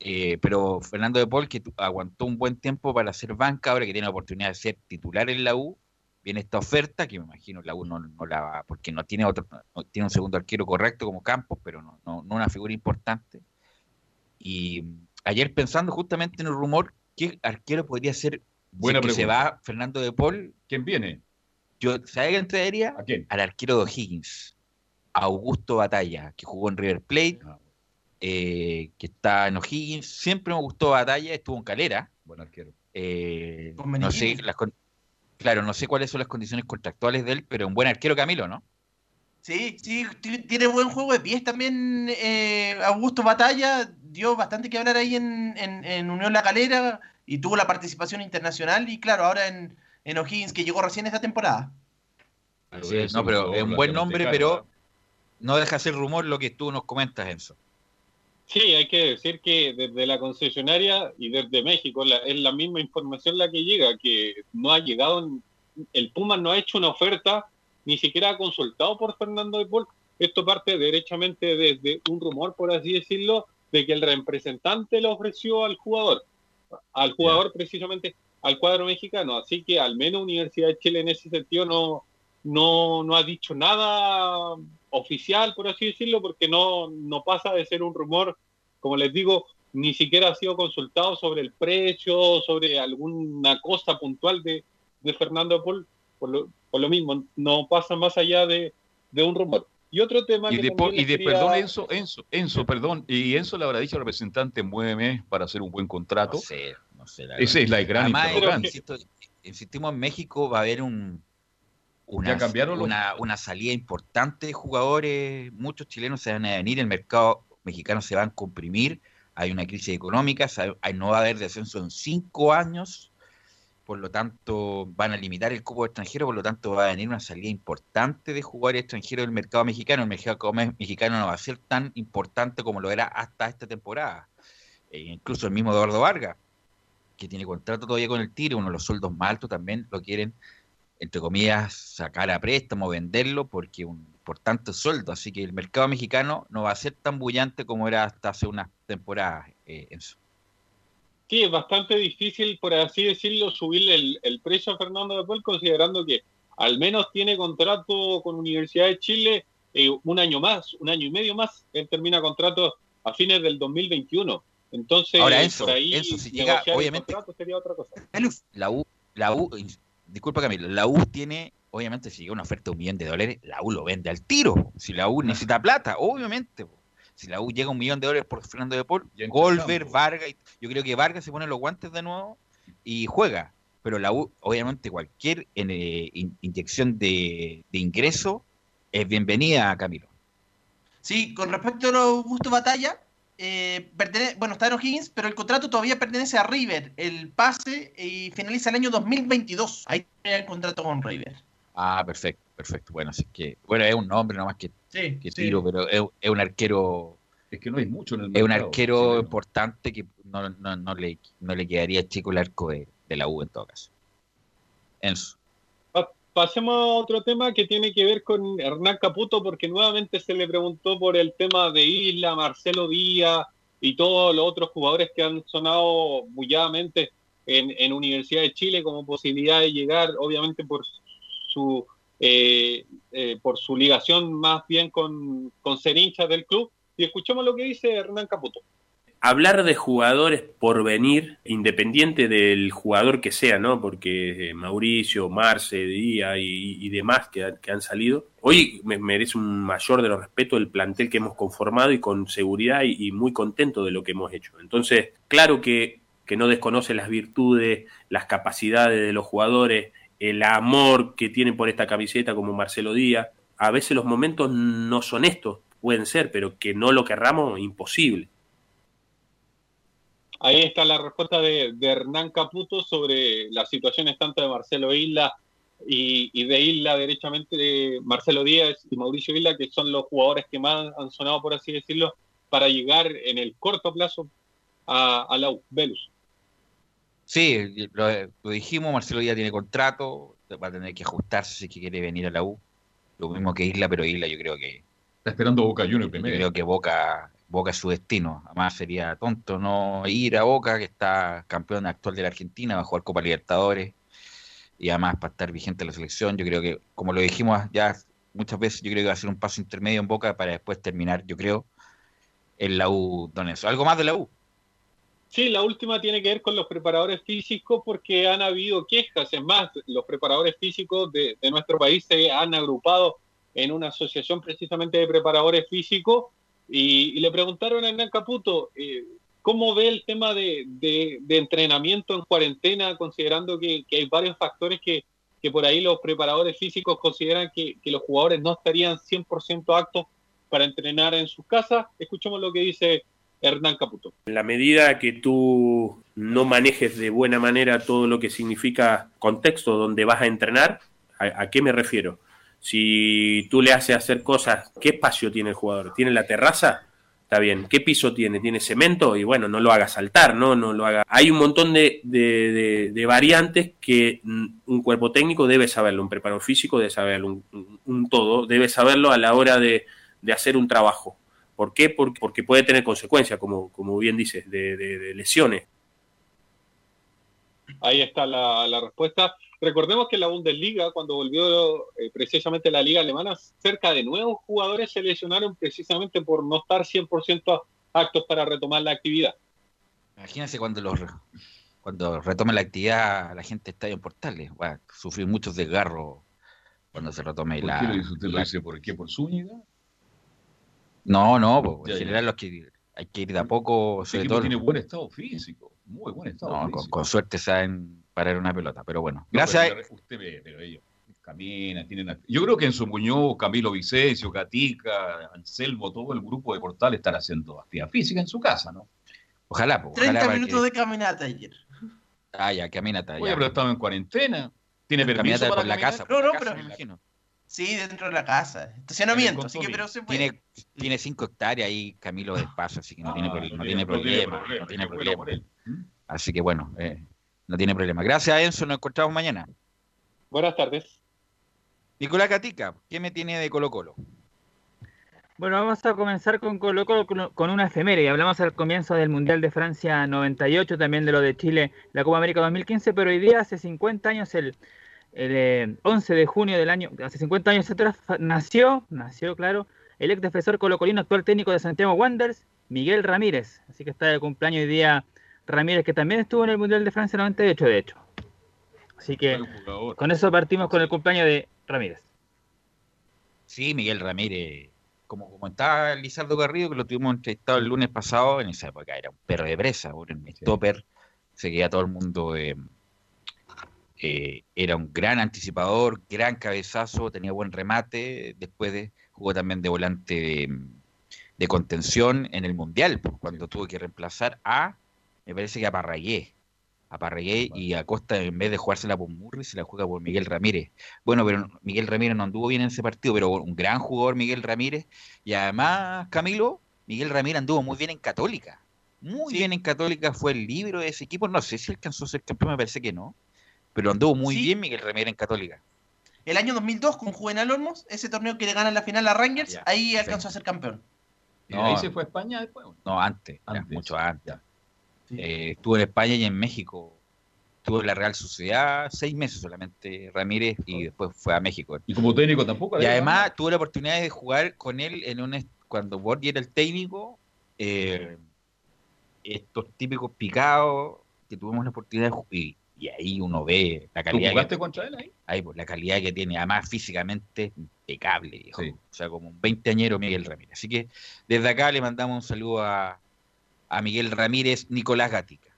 Eh, pero Fernando de Paul, que aguantó un buen tiempo para ser banca, ahora que tiene la oportunidad de ser titular en la U, viene esta oferta, que me imagino la U no, no la va, porque no tiene otro, no tiene un segundo arquero correcto como Campos, pero no, no, no una figura importante. Y mm, ayer pensando justamente en el rumor, ¿qué arquero podría ser Buena si es que se pregunta. va Fernando de Paul? ¿Quién viene? Yo, ¿sabe quién traería? ¿A quién? Al arquero de O'Higgins, Augusto Batalla, que jugó en River Plate, Ah. eh, que está en O'Higgins. Siempre me gustó Batalla, estuvo en Calera. Buen arquero. Eh, no sé, las claro, no sé cuáles son las condiciones contractuales de él, pero un buen arquero Camilo, ¿no? Sí, sí, ti- tiene buen juego de pies también. eh, Augusto Batalla dio bastante que hablar ahí en, en- en Unión La Calera y tuvo la participación internacional. Y claro, ahora en, en O'Higgins, que llegó recién esta temporada. Sí, no, pero es un buen nombre, pero no deja de ser rumor lo que tú nos comentas, Enzo. Sí, hay que decir que desde la concesionaria y desde México la- es la misma información la que llega, que no ha llegado, el Pumas no ha hecho una oferta, ni siquiera ha consultado por Fernando de Paul. Esto parte derechamente desde un rumor, por así decirlo, de que el representante le ofreció al jugador, al jugador precisamente al cuadro mexicano. Así que al menos Universidad de Chile en ese sentido no, no, no ha dicho nada oficial, por así decirlo, porque no, no pasa de ser un rumor, como les digo, ni siquiera ha sido consultado sobre el precio, sobre alguna cosa puntual de, de Fernando Paul, por lo, por lo mismo, no pasa más allá de, de un rumor. Y otro tema Y que de, y de quería- perdón, Enzo, Enzo, Enzo, perdón. Y Enzo le habrá dicho al representante, muéveme para hacer un buen contrato. No sé, no sé. la Esa es la gran Además, interrogante. insisto, insistimos en México va a haber un una, Ya cambiaron los- una, una salida importante de jugadores, muchos chilenos se van a venir, el mercado mexicano se va a comprimir, hay una crisis económica, no va a haber descenso en cinco años, por lo tanto van a limitar el cupo extranjero, por lo tanto va a venir una salida importante de jugadores extranjeros del mercado mexicano, el mercado me- mexicano no va a ser tan importante como lo era hasta esta temporada, Eh, incluso el mismo Eduardo Vargas, que tiene contrato todavía con el Tiro, uno de los sueldos más altos también lo quieren, entre comillas, sacar a préstamo, venderlo, porque un importante sueldo. Así que el mercado mexicano no va a ser tan bullante como era hasta hace unas temporadas, eh, Enzo. Sí, es bastante difícil, por así decirlo, subirle el, el precio a Fernando de Paul, considerando que al menos tiene contrato con Universidad de Chile eh, un año más, un año y medio más. Él termina contrato a fines del 2021. Entonces, Ahora, Enzo, por ahí Enzo, si llega, obviamente- sería otra cosa. La U, la U, disculpa Camilo, la U tiene, obviamente si llega una oferta de un millón de dólares, la U lo vende al tiro. Si la U necesita plata, obviamente. Si la U llega a un millón de dólares por Fernando de Paul, Golver. Vargas, yo creo que Vargas se pone los guantes de nuevo y juega. Pero la U, obviamente, cualquier eh, in- inyección de, de ingreso es bienvenida, Camilo. Sí, con respecto a los Augusto Batalla, eh, bueno, está en O'Higgins, pero el contrato todavía pertenece a River. El pase y finaliza el año 2022. Ahí tiene el contrato con River. Ah, perfecto, perfecto. Bueno, así que, bueno, es un nombre nomás que, que tiro, pero es, un arquero. Es que no hay mucho en el mercado, Es un arquero importante que no, no, no, le, no le quedaría chico el arco de, de la U en todo caso. Enzo pasemos a otro tema que tiene que ver con Hernán Caputo, porque nuevamente se le preguntó por el tema de Isla, Marcelo Díaz y todos los otros jugadores que han sonado bulladamente en, en Universidad de Chile como posibilidad de llegar, obviamente por su eh, eh, por su ligación más bien con, con ser del club. Y escuchemos lo que dice Hernán Caputo hablar de jugadores por venir, independiente del jugador que sea, ¿no? Porque eh, Mauricio, Marce, Díaz y, demás que, han salido, hoy me merece un mayor de los respeto el plantel que hemos conformado y con seguridad y, muy contento de lo que hemos hecho. Entonces, claro que, que no desconoce las virtudes, las capacidades de los jugadores, el amor que tienen por esta camiseta como Marcelo Díaz. A veces los momentos no son estos, pueden ser, pero que no lo querramos, imposible. Ahí está la respuesta de, Hernán Caputo sobre las situaciones tanto de Marcelo Isla y, de Isla derechamente de Marcelo Díaz y Mauricio Isla, que son los jugadores que más han sonado, por así decirlo, para llegar en el corto plazo a, la U. Velus. Sí, lo, dijimos, Marcelo Díaz tiene contrato, va a tener que ajustarse si quiere venir a la U. Lo mismo que Isla, pero Isla yo creo que... Está esperando Boca Junior primero. Yo creo que Boca Boca es su destino. Además sería tonto no ir a Boca, que está campeón actual de la Argentina, va a jugar Copa Libertadores y además para estar vigente en la selección. Yo creo que, como lo dijimos ya muchas veces, yo creo que va a ser un paso intermedio en Boca para después terminar, yo creo, en la U, ¿Algo más de la U? Sí, la última tiene que ver con los preparadores físicos porque han habido quejas. Es más, los preparadores físicos de, de nuestro país se han agrupado en una asociación precisamente de preparadores físicos y, le preguntaron a Hernán Caputo, eh, ¿cómo ve el tema de, entrenamiento en cuarentena, considerando que, hay varios factores que, por ahí los preparadores físicos consideran que, los jugadores no estarían 100% actos para entrenar en sus casas? Escuchemos lo que dice Hernán Caputo. En la medida que tú no manejes de buena manera todo lo que significa contexto donde vas a entrenar, a qué me refiero? Si tú le haces hacer cosas, ¿qué espacio tiene el jugador? ¿Tiene la terraza? Está bien. ¿Qué piso tiene? ¿Tiene cemento? Y bueno, no lo haga saltar, ¿no? No lo haga. Hay un montón de, de, variantes que un cuerpo técnico debe saberlo, un preparador físico debe saberlo, un, todo, debe saberlo a la hora de, hacer un trabajo. ¿Por qué? Porque, puede tener consecuencias, como, como bien dices, de, lesiones. Ahí está la, la respuesta. Recordemos que la Bundesliga, cuando volvió eh, precisamente la liga alemana, cerca de nuevos jugadores se lesionaron precisamente por no estar 100% actos para retomar la actividad. Imagínense cuando los cuando retome la actividad la gente está en portales, va a sufrir muchos desgarros cuando se retome ¿Por la... Qué lo dice usted? ¿Lo dice por qué? ¿Por Zúñiga? No, no, en general los que hay que ir de a poco, sobre todo... tiene buen estado físico, muy buen estado no, físico. Con, con suerte saben parar una pelota, pero bueno. Gracias. usted ve, pero ellos caminan, tienen. Yo creo que en su Muñoz, Camilo Vicencio, Gatica, Anselmo, todo el grupo de Portal están haciendo actividad física en su casa, ¿no? Ojalá, 30 minutos de caminata ayer. Ah, ya, caminata. Oye, pero estaba en cuarentena. Tiene permiso para por la casa. No, no, pero. Sí, dentro de la casa. Estacionamiento, así que pero se puede. Tiene, tiene cinco hectáreas ahí Camilo del Paso, así que no, tiene, no, tiene, problema. No tiene problema. Así que bueno, eh, no tiene problema. Gracias, Enzo. Nos encontramos mañana. Buenas tardes. Nicolás Catica, ¿qué me tiene de Colo Colo? Bueno, vamos a comenzar con Colo Colo con una efeméride. Hablamos al comienzo del Mundial de Francia 98, también de lo de Chile, la Copa América 2015, pero hoy día, hace 50 años, el, el 11 eh, de junio del año, hace 50 años atrás, nació, nació, claro, el ex defensor colocolino, actual técnico de Santiago Wanderers, Miguel Ramírez. Así que está de cumpleaños hoy día Ramírez, que también estuvo en el Mundial de Francia 98, de hecho. Así que con eso partimos con el cumpleaños de Ramírez. Sí, Miguel Ramírez, como comentaba Lizardo Garrido, que lo tuvimos entrevistado el lunes pasado, en esa época era un perro de presa, un stopper, seguía todo el mundo eh, era un gran anticipador, gran cabezazo, tenía buen remate, después de, jugó también de volante de, de contención en el Mundial, pues, cuando tuvo que reemplazar a, me parece que a Parragué, a Parragué y a Costa en vez de jugársela por Murray se la juega por Miguel Ramírez. Bueno, pero Miguel Ramírez no anduvo bien en ese partido, pero un gran jugador Miguel Ramírez y además Camilo, Miguel Ramírez anduvo muy bien en Católica. Muy bien en Católica fue el libro de ese equipo, no sé si alcanzó a ser campeón, me parece que no, pero anduvo muy Sí. bien Miguel Ramírez en Católica. El año 2002 con Juvenal Olmos, ese torneo que le gana la final a Rangers, Ya, ahí alcanzó a ser campeón. ¿Y de ahí se fue a España después? No, antes, mucho antes. Eh, estuvo en España y en México. Estuvo en la Real Sociedad seis meses solamente Ramírez y después fue a México. Y como técnico tampoco. Y además ganado. tuve la oportunidad de jugar con él en un cuando Borgi era el técnico, eh, estos típicos picados que tuvimos la oportunidad de jugar. Y, y ahí uno ve la ¿Tú calidad. jugaste que, contra él ahí? ahí, pues, la calidad que tiene, además físicamente impecable. O sea, como un 20 añero Miguel Ramírez. Así que desde acá le mandamos un saludo a, a Miguel Ramírez, Nicolás Gatica.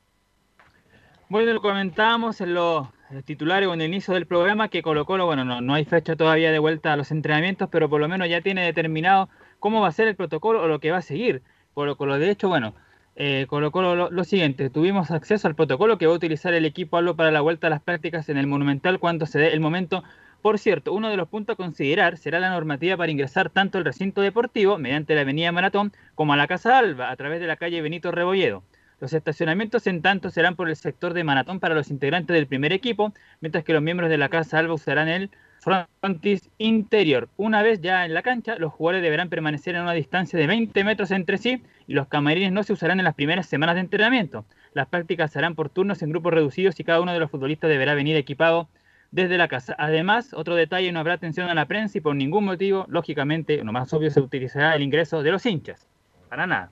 Bueno, lo comentábamos en los titulares o en el inicio del programa que Colo Colo, bueno, no, no hay fecha todavía de vuelta a los entrenamientos, pero por lo menos ya tiene determinado cómo va a ser el protocolo o lo que va a seguir. Colo Colo, de hecho, bueno, eh, Colo Colo lo, lo siguiente, tuvimos acceso al protocolo que va a utilizar el equipo Albo para la vuelta a las prácticas en el Monumental cuando se dé el momento. Por cierto, uno de los puntos a considerar será la normativa para ingresar tanto al recinto deportivo, mediante la avenida Maratón, como a la Casa Alba, a través de la calle Benito Rebolledo. Los estacionamientos en tanto serán por el sector de Maratón para los integrantes del primer equipo, mientras que los miembros de la Casa Alba usarán el frontis interior. Una vez ya en la cancha, los jugadores deberán permanecer en una distancia de 20 metros entre sí y los camarines no se usarán en las primeras semanas de entrenamiento. Las prácticas serán por turnos en grupos reducidos y cada uno de los futbolistas deberá venir equipado desde la casa. Además, otro detalle, no habrá atención a la prensa y por ningún motivo, lógicamente, lo más obvio, se utilizará el ingreso de los hinchas. Para nada.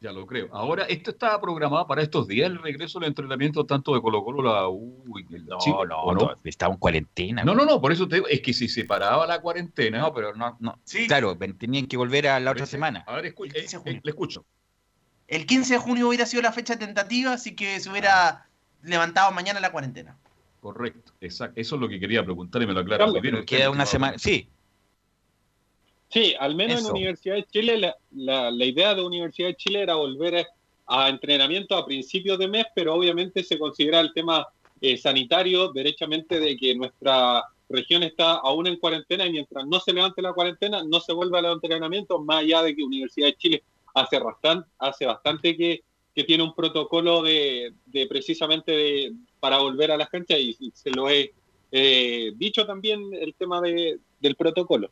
Ya lo creo. Ahora, esto estaba programado para estos días, el regreso del entrenamiento tanto de Colo Colo, la U y el No, Chile, no, ¿o no, estamos en cuarentena. No, no, no, por eso te digo, es que si se paraba la cuarentena. No, pero no, no. Claro, ven- tenían que volver a la otra semana. A ver, escucha, eh, eh, le escucho. El 15 de junio hubiera sido la fecha tentativa, así que se hubiera levantado mañana la cuarentena. Correcto, exacto. Eso es lo que quería preguntar y me lo aclara Carlos, muy bien. Pero usted, queda una semana. Sí, Sí, al menos Eso. en Universidad de Chile, la, la- la idea de Universidad de Chile era volver a, a entrenamiento a principios de mes, pero obviamente se considera el tema eh, sanitario, derechamente, de que nuestra región está aún en cuarentena y mientras no se levante la cuarentena, no se vuelve a los entrenamientos, más allá de que Universidad de Chile hace bastante, hace bastante que, que tiene un protocolo de, de precisamente de, para volver a las canchas y, y se lo he eh, dicho también el tema de, del protocolo.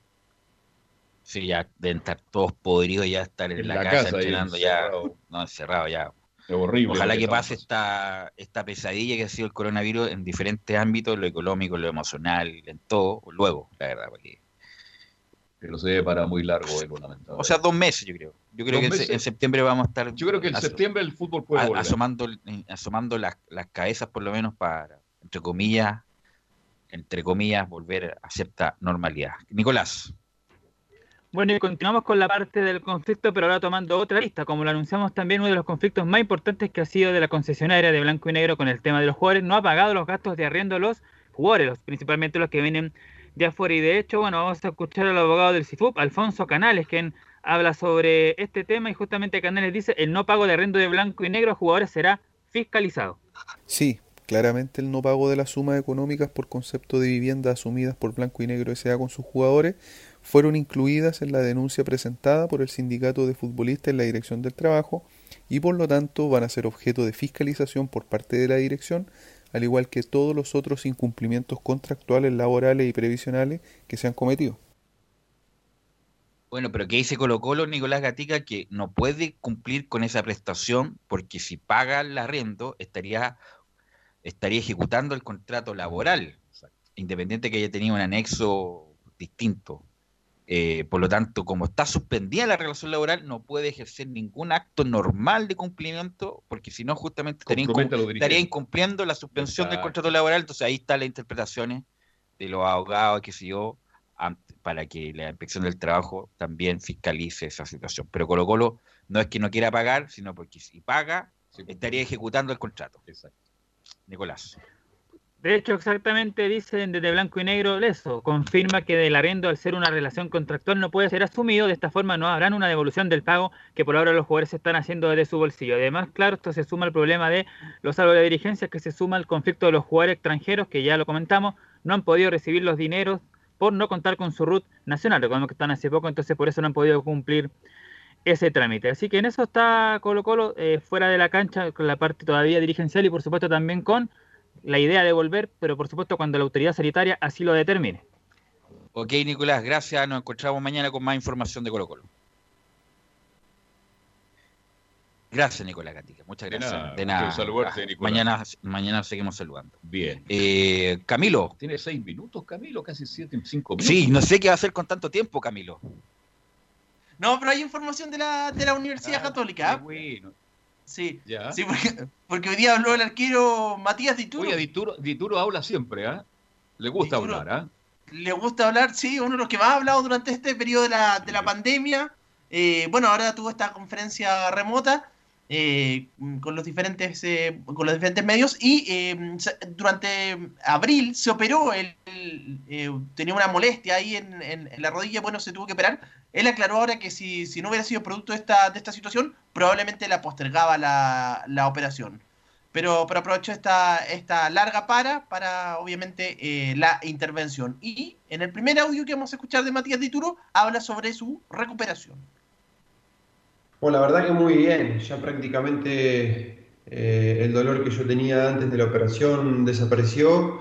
sí, ya deben estar todos podridos ya estar en, En la, la casa, casa, entrenando ya. encerrado. No, encerrado ya. Es horrible. Ojalá que pase esta, esta pesadilla que ha sido el coronavirus en diferentes ámbitos, lo económico, lo emocional, en todo, luego, la verdad. Porque, Pero se ve para muy largo, lamentable. o sea, dos meses yo creo. Yo creo ¿Dos que en se- meses? en septiembre vamos a estar Yo creo que en septiembre el fútbol puede a- volver. asomando, eh, asomando las, las cabezas por lo menos para, entre comillas, entre comillas, volver a cierta normalidad. Nicolás. Bueno, y continuamos con la parte del conflicto, pero ahora tomando otra lista. Como lo anunciamos también, uno de los conflictos más importantes que ha sido de la concesionaria de Blanco y Negro con el tema de los jugadores, no ha pagado los gastos de arriendo a los jugadores, los- principalmente los que vienen de afuera. Y de hecho, bueno, vamos a escuchar al abogado del CIFUP, Alfonso Canales, quien habla sobre este tema y justamente Canales dice, el no pago de arriendo de Blanco y Negro a jugadores será fiscalizado. Sí, claramente el no pago de las sumas económicas por concepto de vivienda asumidas por Blanco y Negro S.A. con sus jugadores fueron incluidas en la denuncia presentada por el sindicato de futbolistas en la Dirección del Trabajo y por lo tanto van a ser objeto de fiscalización por parte de la dirección, al igual que todos los otros incumplimientos contractuales, laborales y previsionales que se han cometido. Bueno, pero ¿qué dice Colo Colo, Nicolás Gatica? Que no puede cumplir con esa prestación porque si paga el arriendo estaría, estaría ejecutando el contrato laboral, independiente que haya tenido un anexo distinto. Eh, por lo tanto, como está suspendida la relación laboral, no puede ejercer ningún acto normal de cumplimiento, porque si no, justamente estaría, incum- incumpliendo la suspensión del Exacto. contrato laboral. Entonces ahí están las interpretaciones de los abogados, que sé yo, para que la inspección del trabajo también fiscalice esa situación. Pero Colo Colo no es que no quiera pagar, sino porque si paga, estaría ejecutando el contrato. Nicolás. De hecho, exactamente dicen desde blanco y negro eso. Confirma que del arriendo, al ser una relación contractual, no puede ser asumido. De esta forma, no habrán una devolución del pago que por ahora los jugadores están haciendo desde su bolsillo. Además, claro, esto se suma al problema de los salvos de dirigencia, que se suma al conflicto de los jugadores extranjeros, que ya lo comentamos, no han podido recibir los dineros por no contar con su RUT nacional. Recordemos que están hace poco, entonces por eso no han podido cumplir ese trámite. Así que en eso está Colo Colo eh, fuera de la cancha, con la parte todavía dirigencial y por supuesto también con la idea de volver, pero por supuesto cuando la autoridad sanitaria así lo determine. Ok, Nicolás, gracias. Nos encontramos mañana con más información de Colo Colo. Gracias, Nicolás Gatica. Muchas De gracias. nada, De nada. de saludarte, Ah, Nicolás. Mañana, mañana seguimos saludando. Bien. Eh, Camilo. Tiene seis minutos, Camilo, casi siete, cinco minutos. Sí, no sé qué va a hacer con tanto tiempo, Camilo. No, pero hay información de la, de la Universidad Católica. ¿ah? Bueno, Sí, ya. sí porque, porque hoy día habló el arquero Matías Dituro. Oye, Dituro, Dituro habla siempre, ¿ah? Le gusta Dituro. hablar, ¿ah? Le gusta hablar, sí, uno de los que más ha hablado durante este periodo de la, de la pandemia. Eh, bueno, ahora tuvo esta conferencia remota eh, con los diferentes eh, con los diferentes medios y eh, se- durante abril se operó, él, tenía una molestia ahí en, la rodilla, bueno, se tuvo que operar. Él aclaró ahora que si, si no hubiera sido producto de esta, de esta situación, probablemente la postergaba la, la operación. Pero, pero aprovechó esta, esta larga para para, obviamente, la intervención. Y en el primer audio que vamos a escuchar de Matías Dituro, habla sobre su recuperación. Bueno, la verdad que muy bien. Ya prácticamente eh, el dolor que yo tenía antes de la operación desapareció.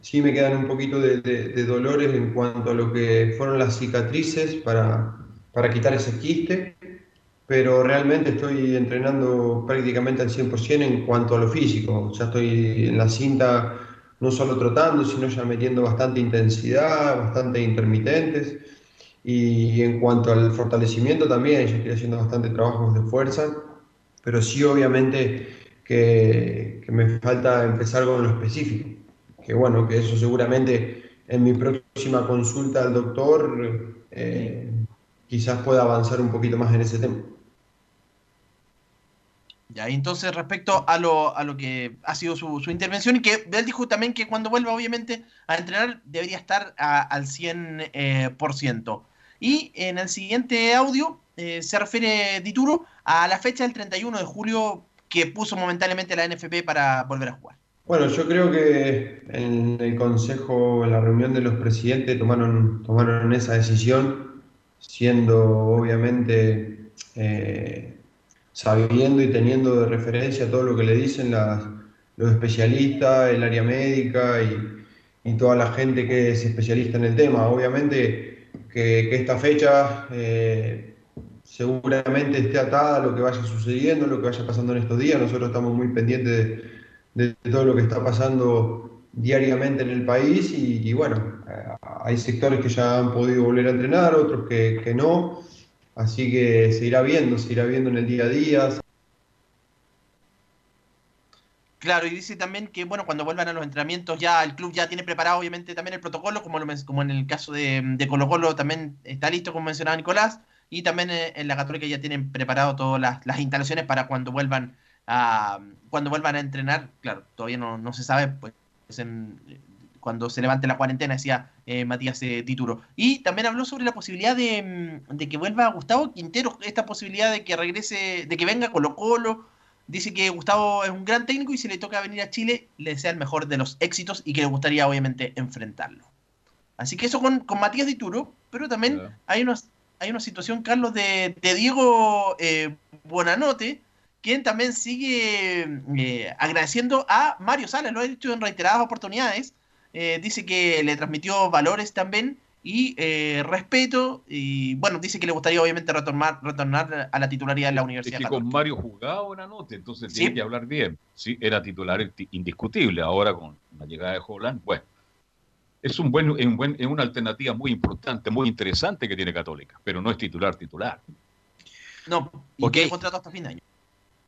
Sí me quedan un poquito de, de- de dolores en cuanto a lo que fueron las cicatrices para, para quitar ese quiste, pero realmente estoy entrenando prácticamente al 100% en cuanto a lo físico. Ya estoy en la cinta no solo trotando, sino ya metiendo bastante intensidad, bastante intermitentes. Y en cuanto al fortalecimiento también, yo estoy haciendo bastante trabajos de fuerza, pero sí obviamente que, me falta empezar con lo específico. Que bueno, que eso seguramente en mi próxima consulta al doctor eh, quizás pueda avanzar un poquito más en ese tema. Ya, entonces respecto a lo, a lo que ha sido su, su intervención, y que él dijo también que cuando vuelva obviamente a entrenar debería estar a- al 100%. eh, por ciento. Y en el siguiente audio eh, se refiere Dituro a la fecha del 31 de julio que puso momentáneamente la NFP para volver a jugar. Bueno, yo creo que en el consejo, en la reunión de los presidentes, tomaron, tomaron esa decisión, siendo obviamente eh, sabiendo y teniendo de referencia todo lo que le dicen los especialistas, el área médica y, y toda la gente que es especialista en el tema. Obviamente que, esta fecha eh, seguramente esté atada a lo que vaya sucediendo, lo que vaya pasando en estos días. Nosotros estamos muy pendientes de, todo lo que está pasando diariamente en el país y, bueno, eh, hay sectores que ya han podido volver a entrenar, otros que no, así que se irá viendo, se irá viendo en el día a día. Claro, y dice también que bueno, cuando vuelvan a los entrenamientos ya el club ya tiene preparado obviamente también el protocolo, como, lo como en el caso de, de Colo Colo también está listo, como mencionaba Nicolás, y también eh, en la Católica ya tienen preparado todas las, instalaciones para cuando vuelvan a cuando vuelvan a entrenar, claro, todavía no, no se sabe, pues en- cuando se levante la cuarentena, decía eh, Matías eh, Dituro. Y también habló sobre la posibilidad de, de que vuelva Gustavo Quintero, esta posibilidad de que regrese, de que venga Colo Colo. Dice que Gustavo es un gran técnico y si le toca venir a Chile, le desea el mejor de los éxitos y que le gustaría obviamente enfrentarlo. Así que eso con, con Matías Dituro, pero también hay, unos, hay una situación, Carlos, de, de Diego eh, Buenanote, quien también sigue eh, agradeciendo a Mario Salas, lo ha dicho en reiteradas oportunidades. Eh, dice que le transmitió valores también y eh, respeto. Y bueno, dice que le gustaría obviamente retornar, retornar a la titularidad de la Es Universidad que Católica. con Mario jugaba buena nota, entonces Sí. tiene que hablar bien. Sí, era titular indiscutible. Ahora con la llegada de Holland, bueno, es un buen, un buen, es una alternativa muy importante, muy interesante que tiene Católica, pero no es titular titular. No, y Ok. tiene contrato hasta fin de año.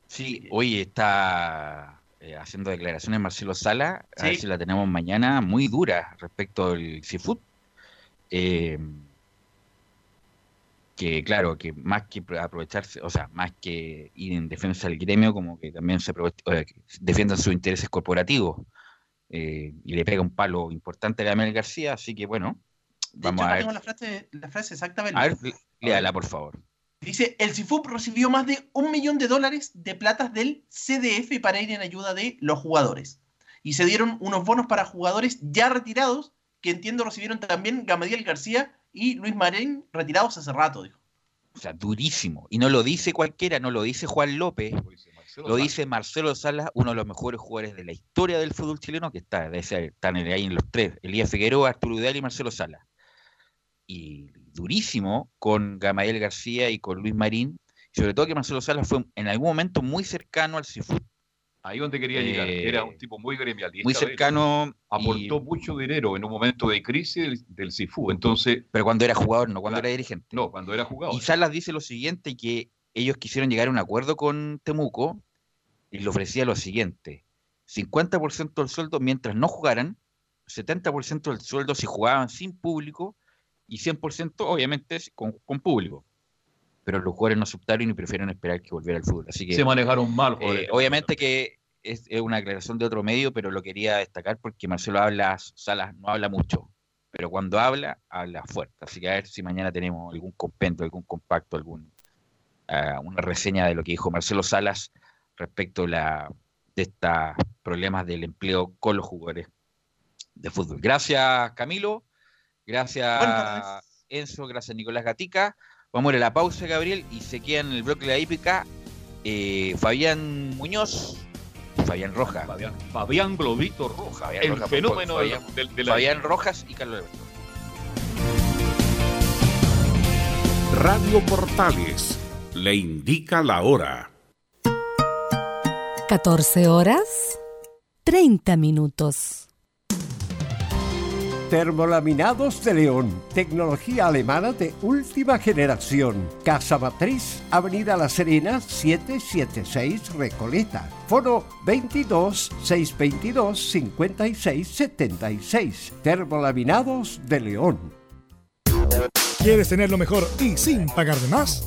Sí, hoy está eh, haciendo declaraciones Marcelo Sala, a ver Sí. si la tenemos mañana, muy dura respecto al seafood. Eh, que claro, que más que pro- aprovecharse, o sea, más que ir en defensa del gremio, como que también se defiendan sus intereses corporativos. eh, y le pega un palo importante a Gabriel García, así que bueno, vamos a ver. La frase, la frase exactamente. A ver, léala por favor. Dice, el CIFUP recibió más de un millón de dólares de platas del CDF para ir en ayuda de los jugadores. Y se dieron unos bonos para jugadores ya retirados, que entiendo recibieron también Gamadiel García y Luis Marín, retirados hace rato, dijo. O sea, durísimo. Y no lo dice cualquiera, no lo dice Juan López, lo dice Marcelo Salas, uno de los mejores jugadores de la historia del fútbol chileno, que está, están ahí en los tres, Elías Figueroa, Arturo Udal y Marcelo Salas. Y durísimo con Gamadiel García y con Luis Marín, sobre todo que Marcelo Salas fue en algún momento muy cercano al Cifut. Ahí donde quería llegar, Eh, era un tipo muy gremial. y muy cercano Aportó mucho dinero en un momento de crisis del, del Cifú, entonces... Pero cuando era jugador, no cuando era dirigente. No, cuando era jugador. Y Salas dice lo siguiente, que ellos quisieron llegar a un acuerdo con Temuco y le ofrecía lo siguiente, 50% del sueldo mientras no jugaran, 70% del sueldo si jugaban sin público y 100% obviamente con, con público. Pero los jugadores no aceptaron y prefirieron esperar que volviera al fútbol. Así que, Se manejaron mal, eh, obviamente que es, es una aclaración de otro medio, pero lo quería destacar porque Marcelo habla, Salas no habla mucho, pero cuando habla, habla fuerte. Así que a ver si mañana tenemos algún compendio, algún compacto, algún ah, una reseña de lo que dijo Marcelo Salas respecto a la, de estos problemas del empleo con los jugadores de fútbol. Gracias, Camilo. Gracias, Enzo. Gracias, Nicolás Gatica. Vamos a ir a la pausa, Gabriel, y se queda en el bloque de la hípica eh, Fabián Muñoz, Fabián Rojas. Fabián, Fabián Globito Rojas, Fabián el Rojas, fenómeno de la- Fabián, del- de la- Fabián Rojas y Carlos Alberto. Radio Portales le indica la hora. 14 horas 30 minutos. Termolaminados de León, tecnología alemana de última generación. Casa Matriz, Avenida La Serena, 776 Recoleta. Foro 22 622 56 76. Termolaminados de León. ¿Quieres tener lo mejor y sin pagar de más?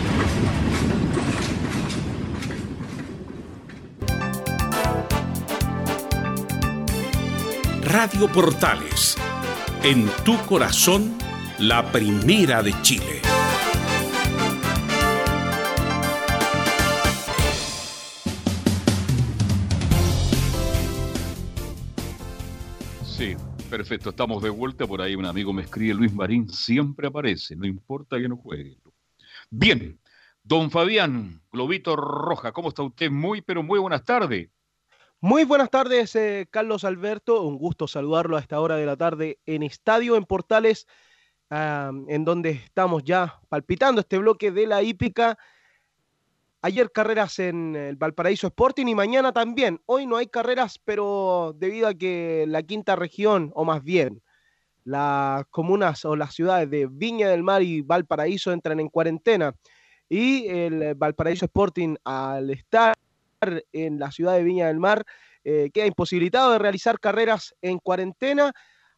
Radio Portales. En tu corazón, la primera de Chile. Sí, Perfecto, estamos de vuelta. Por ahí un amigo me escribe, Luis Marín siempre aparece, no importa que no juegue. Bien, don Fabián, Globito Roja, ¿cómo está usted? Muy, pero muy buenas tardes. Muy buenas tardes, eh, Carlos Alberto. Un gusto saludarlo a esta hora de la tarde en Estadio en Portales, ah, en donde estamos ya palpitando este bloque de la hípica. Ayer carreras en el Valparaíso Sporting y mañana también. Hoy no hay carreras, pero debido a que la quinta región, o más bien las comunas o las ciudades de Viña del Mar y Valparaíso entran en cuarentena. Y el Valparaíso Sporting, al estar en la ciudad de Viña del Mar, eh, queda imposibilitado de realizar carreras en cuarentena.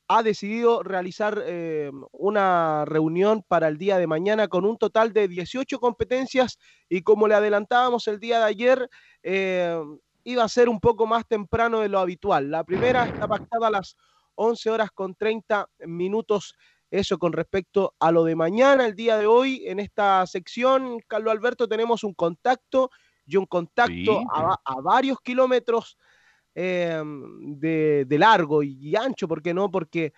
Ha decidido realizar eh, una reunión para el día de mañana con un total de 18 competencias y como le adelantábamos el día de ayer, eh, iba a ser un poco más temprano de lo habitual. La primera está pactada a las 11 horas con 30 minutos. Eso con respecto a lo de mañana, el día de hoy, en esta sección, Carlos Alberto, tenemos un contacto y un contacto a, a varios kilómetros eh, de, de, largo y ancho, ¿por qué no? Porque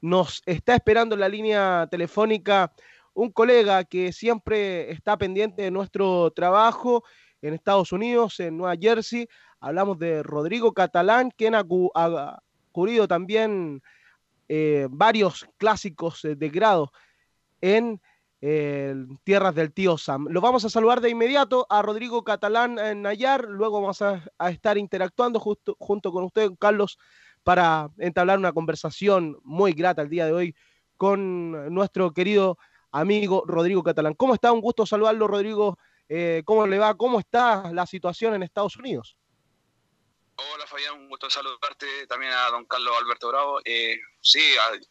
nos está esperando en la línea telefónica un colega que siempre está pendiente de nuestro trabajo en Estados Unidos, en Nueva Jersey. Hablamos de Rodrigo Catalán, quien ha, ha cubrido también eh, varios clásicos de grado en tierras del tío Sam. Lo vamos a saludar de inmediato a Rodrigo Catalán en Nayar, luego vamos a, estar interactuando justo, junto con usted, Carlos, para entablar una conversación muy grata el día de hoy con nuestro querido amigo Rodrigo Catalán. ¿Cómo está? Un gusto saludarlo, Rodrigo. Eh, ¿Cómo le va? ¿Cómo está la situación en Estados Unidos? Hola Fabián, un gusto saludarte también a don Carlos Alberto Bravo. Eh, sí,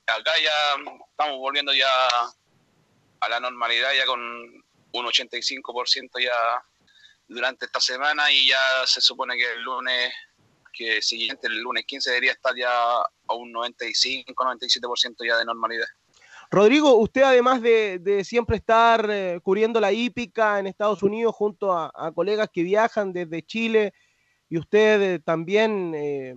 acá ya estamos volviendo ya a la normalidad ya con un 85% ya durante esta semana y ya se supone que el lunes que siguiente, el lunes 15, debería estar ya a un 95-97% ya de normalidad. Rodrigo, usted además de, siempre estar eh, cubriendo la hípica en Estados Unidos junto a, colegas que viajan desde Chile y usted eh, también eh,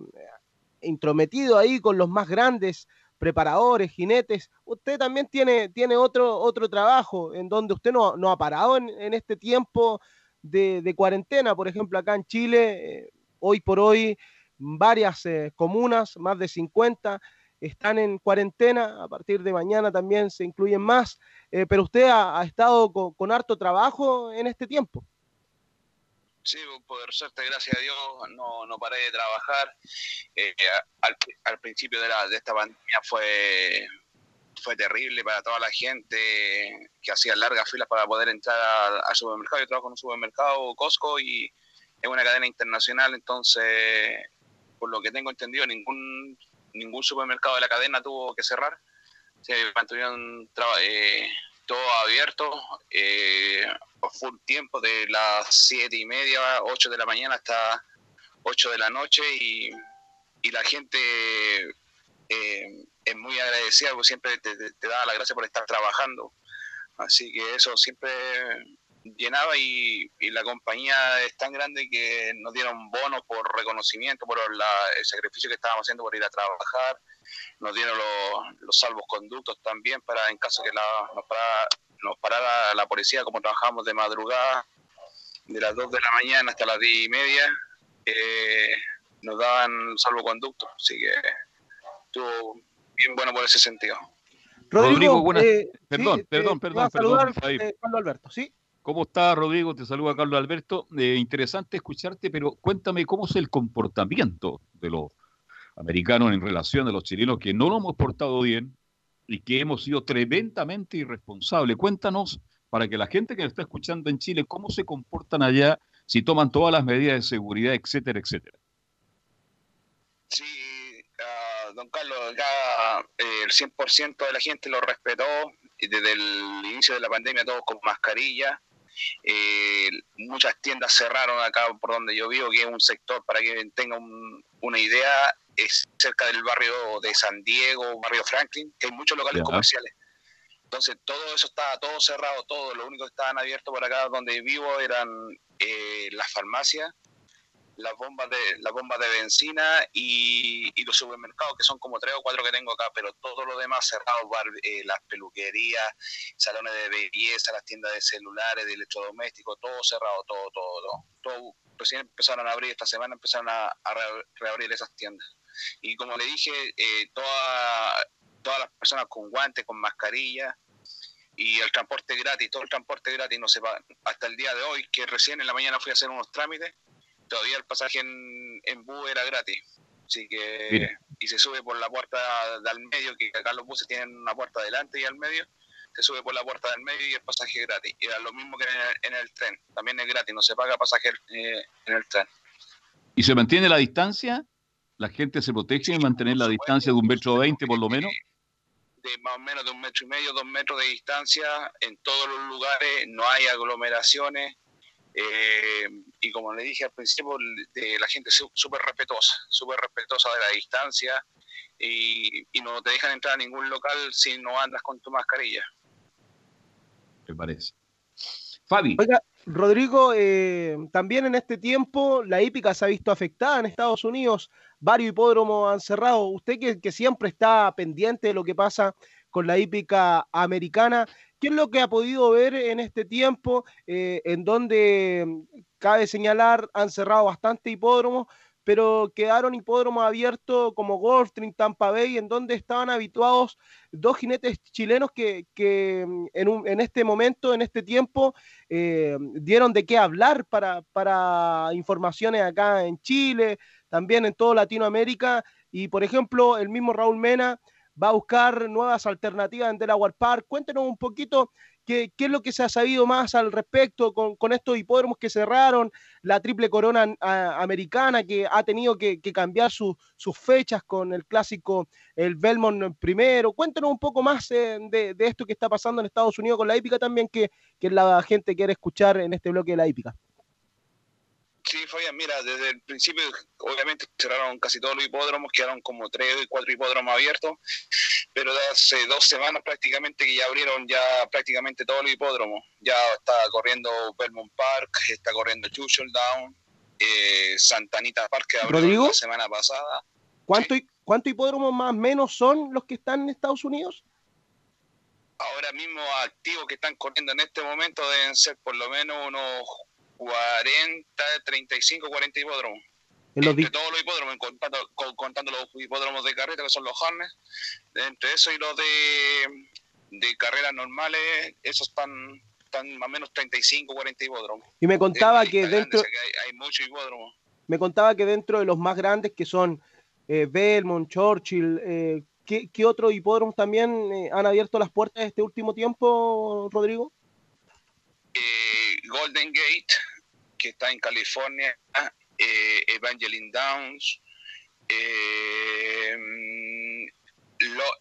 intrometido ahí con los más grandes preparadores, jinetes, usted también tiene, tiene otro, otro trabajo en donde usted no, no ha parado en, este tiempo de, cuarentena, por ejemplo, acá en Chile, eh, hoy por hoy, varias eh, comunas, más de 50, están en cuarentena, a partir de mañana también se incluyen más, eh, pero usted ha, estado con harto trabajo en este tiempo. Sí, por suerte, gracias a Dios, no, no paré de trabajar. Eh, al, al, principio de, la, de esta pandemia fue, fue terrible para toda la gente que hacía largas filas para poder entrar al, supermercado. Yo trabajo en un supermercado, Costco, y es una cadena internacional, entonces, por lo que tengo entendido, ningún, ningún supermercado de la cadena tuvo que cerrar. Se mantuvieron eh, todo abierto, eh, full tiempo, de las siete y media, 8 de la mañana hasta 8 de la noche y, y la gente eh, es muy agradecida siempre te, te, da la gracia por estar trabajando. Así que eso siempre llenaba y, y, la compañía es tan grande que nos dieron bonos por reconocimiento, por la, el sacrificio que estábamos haciendo por ir a trabajar nos dieron los, los salvoconductos también para en caso que la, nos, parara, nos parara la policía, como trabajamos de madrugada, de las 2 de la mañana hasta las 10 y media, eh, nos daban salvoconductos, así que estuvo bien bueno por ese sentido. Rodrigo, Rodrigo buenas... eh, perdón, sí, perdón, perdón, perdón, eh, Carlos Alberto, ¿sí? ¿Cómo está, Rodrigo? Te saluda Carlos Alberto. Eh, interesante escucharte, pero cuéntame cómo es el comportamiento de los americanos en relación a los chilenos que no lo hemos portado bien y que hemos sido tremendamente irresponsables. Cuéntanos, para que la gente que nos está escuchando en Chile, cómo se comportan allá, si toman todas las medidas de seguridad, etcétera, etcétera. Sí, uh, don Carlos, ya eh, el 100% de la gente lo respetó desde el inicio de la pandemia, todos con mascarilla. Eh, muchas tiendas cerraron acá por donde yo vivo, que es un sector, para que tengan un, una idea, es cerca del barrio de San Diego, barrio Franklin, que hay muchos locales yeah. comerciales. Entonces todo eso estaba todo cerrado, todo, lo único que estaban abiertos por acá donde vivo eran eh, las farmacias las bombas de las bombas de benzina y, y, los supermercados que son como tres o cuatro que tengo acá pero todo lo demás cerrado eh, las peluquerías salones de belleza las tiendas de celulares de electrodomésticos todo cerrado todo todo todo, todo recién empezaron a abrir esta semana empezaron a, reabrir esas tiendas. Y como le dije eh, toda, todas las personas con guantes con mascarilla y el transporte gratis, todo el transporte gratis no se paga hasta el día de hoy, que recién en la mañana fui a hacer unos trámites, todavía el pasaje en, en bus era gratis. Así que, y se sube por la puerta del medio, que acá los buses tienen una puerta delante y al medio, se sube por la puerta del medio y el pasaje es gratis. Y era lo mismo que en el, tren, también es gratis, no se paga pasaje eh, en el tren. ¿Y se mantiene la distancia? ¿La gente se protege en mantener la distancia de un metro veinte por lo menos? de más o menos de un metro y medio, dos metros de distancia en todos los lugares, no hay aglomeraciones. Eh, y como le dije al principio, de la gente súper respetuosa, súper respetuosa de la distancia y, no te dejan entrar a ningún local si no andas con tu mascarilla. Me parece. Fabi. Oiga, Rodrigo, eh, también en este tiempo la hípica se ha visto afectada en Estados Unidos varios hipódromos han cerrado. Usted que, siempre está pendiente de lo que pasa con la hípica americana, ¿qué es lo que ha podido ver en este tiempo eh, en donde, mm, cabe señalar, han cerrado bastante hipódromos, pero quedaron hipódromos abiertos como Gulfstream, Tampa Bay, en donde estaban habituados dos jinetes chilenos que, mm, en, este momento, en este tiempo, eh, dieron de qué hablar para, para informaciones acá en Chile, también en toda Latinoamérica. Y por ejemplo, el mismo Raúl Mena va a buscar nuevas alternativas en Delaware Park. Cuéntenos un poquito qué, es lo que se ha sabido más al respecto con, estos hipódromos que cerraron, la triple corona americana que ha tenido que, cambiar sus fechas con el clásico, el Belmont primero. Cuéntenos un poco más eh, de, esto que está pasando en Estados Unidos con la hípica también, que, la gente quiere escuchar en este bloque de la hípica. Sí, Fabián, mira, desde el principio obviamente cerraron casi todos los hipódromos, quedaron como tres y cuatro hipódromos abiertos, pero hace dos semanas prácticamente que ya abrieron ya prácticamente todos los hipódromos. Ya está corriendo Belmont Park, está corriendo Churchill Down, eh, Santanita Park que abrió la semana pasada. ¿Cuánto, ¿Cuántos hipódromos más o menos son los que están en Estados Unidos? Ahora mismo activos que están corriendo en este momento deben ser por lo menos unos 40, 35, 40 hipódromos. Entre todos los hipódromos, contando, contando, los hipódromos de carrera, que son los harness, entre eso y los de, de carreras normales, esos están, están más o menos 35, 40 hipódromos. Y me contaba que dentro... hay, muchos hipódromos. Me contaba que dentro de los más grandes, que son eh, Belmont, Churchill, eh, ¿qué, ¿qué, otros hipódromos también eh, han abierto las puertas este último tiempo, Rodrigo? Golden Gate, que está en California, eh, Evangeline Downs, eh,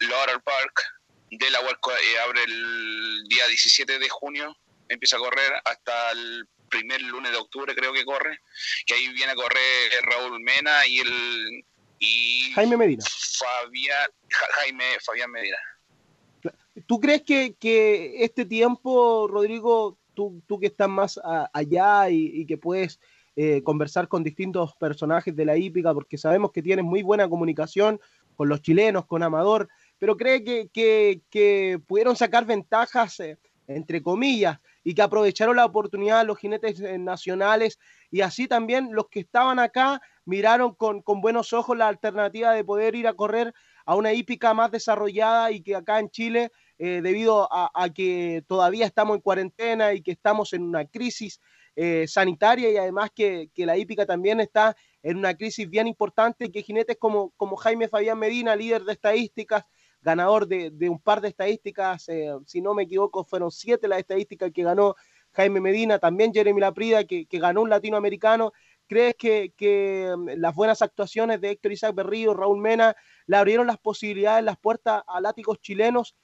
Laurel Park, Delaware eh, abre el día 17 de junio, empieza a correr hasta el primer lunes de octubre creo que corre, que ahí viene a correr Raúl Mena y el y Jaime Medina. Fabián, Jaime Fabián Medina. ¿Tú crees que, que este tiempo, Rodrigo, tú, tú que estás más allá y, que puedes eh, conversar con distintos personajes de la hípica, porque sabemos que tienes muy buena comunicación con los chilenos, con Amador, pero cree que, que, pudieron sacar ventajas, eh, entre comillas, y que aprovecharon la oportunidad los jinetes eh, nacionales y así también los que estaban acá miraron con, con buenos ojos la alternativa de poder ir a correr a una hípica más desarrollada y que acá en Chile debido a, que todavía estamos en cuarentena y que estamos en una crisis eh, sanitaria y además que, la hípica también está en una crisis bien importante que jinetes como, como Jaime Fabián Medina, líder de estadísticas, ganador de, un par de estadísticas, eh, si no me equivoco, fueron siete las estadísticas que ganó Jaime Medina, también Jeremy Laprida, que, que ganó un latinoamericano. ¿Crees que, que, mm, las buenas actuaciones de Héctor Isaac Berrío, Raúl Mena, le abrieron las posibilidades, las puertas a látigos chilenos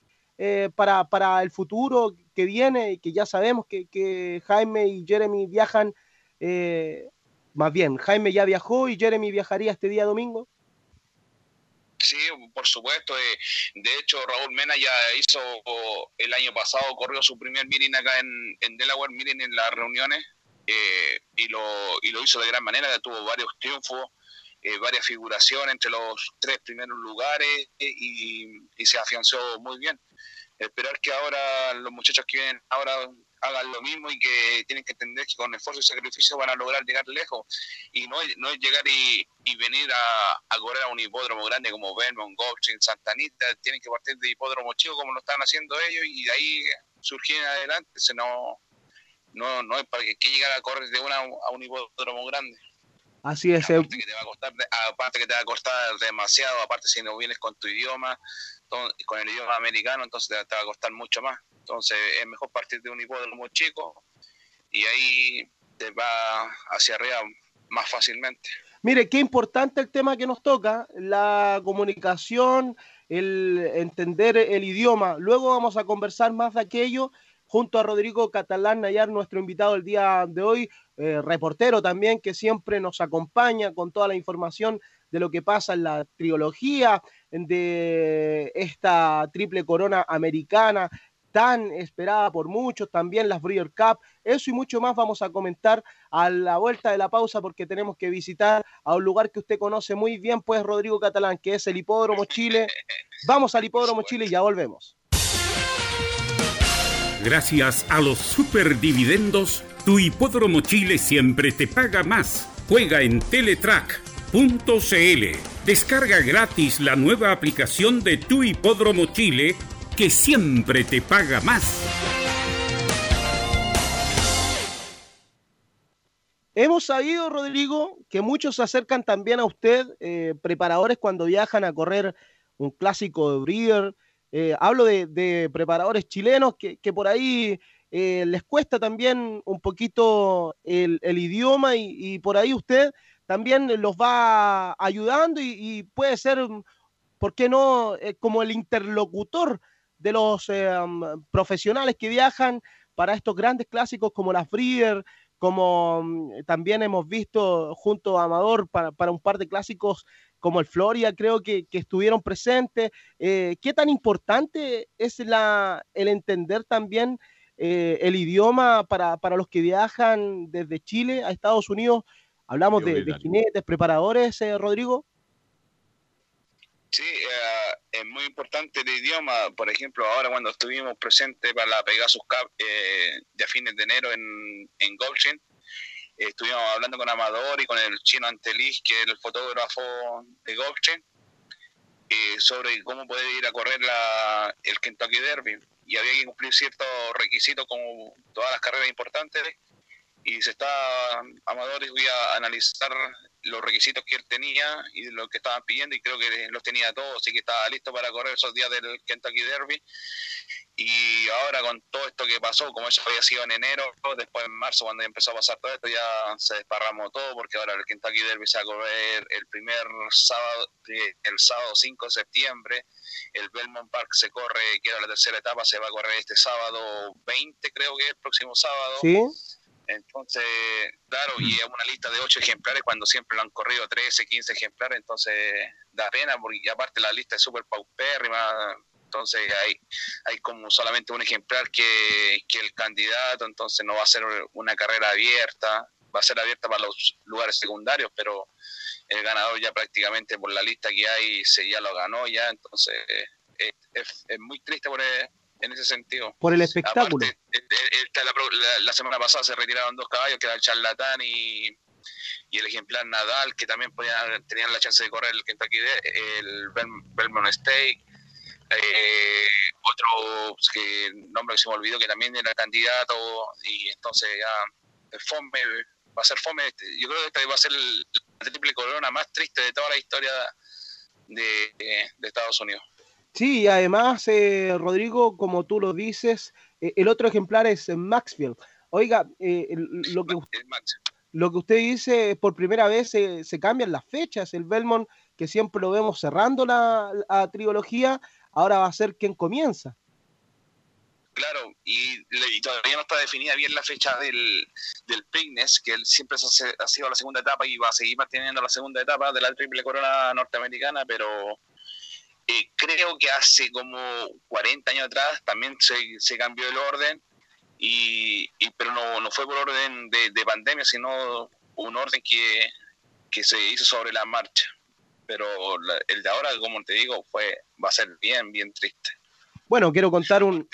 eh, para, para, el futuro que viene que ya sabemos que, Jaime y Jeremy viajan, eh, más bien, Jaime ya viajó y Jeremy viajaría este día domingo. Sí, por supuesto. Eh, de hecho, Raúl Mena ya hizo el año pasado, corrió su primer meeting acá en, Delaware, miren en las reuniones, eh, y, lo, y lo hizo de gran manera, tuvo varios triunfos, eh, varias figuraciones entre los tres primeros lugares y, y se afianzó muy bien. Esperar que ahora los muchachos que vienen ahora hagan lo mismo y que tienen que entender que con esfuerzo y sacrificio van a lograr llegar lejos y no, no llegar y, y venir a, correr a un hipódromo grande como Belmont, Gulfstream, Santa Anita, tienen que partir de hipódromo chico como lo están haciendo ellos y de ahí surgir adelante, se no, no, no es para que, que llegar a correr de una a un hipódromo grande. Así es. Aparte que, te va a costar, aparte que te va a costar demasiado, aparte si no vienes con tu idioma, con el idioma americano, entonces te, te va a costar mucho más. Entonces es mejor partir de un hipódromo chico y ahí te va hacia arriba más fácilmente. Mire, qué importante el tema que nos toca, la comunicación, el entender el idioma. Luego vamos a conversar más de aquello junto a Rodrigo Catalán Nayar, nuestro invitado el día de hoy, eh, reportero también, que siempre nos acompaña con toda la información de lo que pasa en la trilogía de esta triple corona americana, tan esperada por muchos, también las Brewer Cup, eso y mucho más vamos a comentar a la vuelta de la pausa porque tenemos que visitar a un lugar que usted conoce muy bien, pues Rodrigo Catalán, que es el Hipódromo Chile. Vamos al Hipódromo Chile y ya volvemos. Gracias a los superdividendos, tu Hipódromo Chile siempre te paga más. Juega en Teletrack.cl. Descarga gratis la nueva aplicación de tu Hipódromo Chile que siempre te paga más. Hemos sabido, Rodrigo, que muchos se acercan también a usted, eh, preparadores cuando viajan a correr un clásico de Breeder. Eh, hablo de, preparadores chilenos que por ahí eh, les cuesta también un poquito el, idioma y, por ahí usted también los va ayudando y, puede ser, ¿por qué no?, eh, como el interlocutor de los eh, um, profesionales que viajan para estos grandes clásicos como la Freer, como um, también hemos visto junto a Amador para, un par de clásicos como el Floria, creo que, estuvieron presentes. ¿Qué tan importante es el entender también eh, el idioma para, para, los que viajan desde Chile a Estados Unidos? Hablamos de, de, jinetes, preparadores, eh, Rodrigo. Sí, uh, es muy importante el idioma. Por ejemplo, ahora cuando estuvimos presentes para la Pegasus Cup eh, de fines de enero en, en eh, estuvimos hablando con Amador y con el chino Antelis, que es el fotógrafo de Gulfstream, eh, sobre cómo poder ir a correr la, el Kentucky Derby. Y había que cumplir ciertos requisitos como todas las carreras importantes. Y se está, Amador, voy a analizar los requisitos que él tenía y lo que estaban pidiendo y creo que los tenía todos, así que estaba listo para correr esos días del Kentucky Derby. Y ahora con todo esto que pasó, como eso había sido en enero, después en marzo cuando empezó a pasar todo esto ya se desparramó todo porque ahora el Kentucky Derby se va a correr el primer sábado, el sábado 5 de septiembre, el Belmont Park se corre, que era la tercera etapa, se va a correr este sábado 20 creo que es el próximo sábado. Sí entonces, claro, y es una lista de 8 ejemplares cuando siempre lo han corrido 13, 15 ejemplares, entonces da pena porque aparte la lista es súper paupérrima, entonces hay, hay como solamente un ejemplar que, que el candidato, entonces no va a ser una carrera abierta, va a ser abierta para los lugares secundarios, pero el ganador ya prácticamente por la lista que hay se ya lo ganó ya, entonces es, es, es muy triste por el, en ese sentido. Por el espectáculo. Aparte, la, la, la, semana pasada se retiraron dos caballos, que era el charlatán y, y el ejemplar Nadal, que también podían, tenían la chance de correr el Kentucky, el Belmont State. Eh, otro pues, que nombre que se me olvidó que también era candidato y entonces ya fome va a ser fome yo creo que esta va a ser la triple corona más triste de toda la historia de, de Estados Unidos Sí, y además, eh, Rodrigo, como tú lo dices, eh, el otro ejemplar es Maxfield. Oiga, eh, lo, que, lo que usted dice, por primera vez se, se cambian las fechas. El Belmont, que siempre lo vemos cerrando la, la, trilogía, ahora va a ser quien comienza. Claro, y, y, todavía no está definida bien la fecha del, del Preakness, que él siempre ha sido la segunda etapa y va a seguir manteniendo la segunda etapa de la triple corona norteamericana, pero eh, creo que hace como 40 años atrás también se, se, cambió el orden y, y pero no, no fue por orden de, de pandemia, sino un orden que, que se hizo sobre la marcha. Pero la- el de ahora, como te digo, fue va a ser bien, bien triste. Bueno, quiero contar un...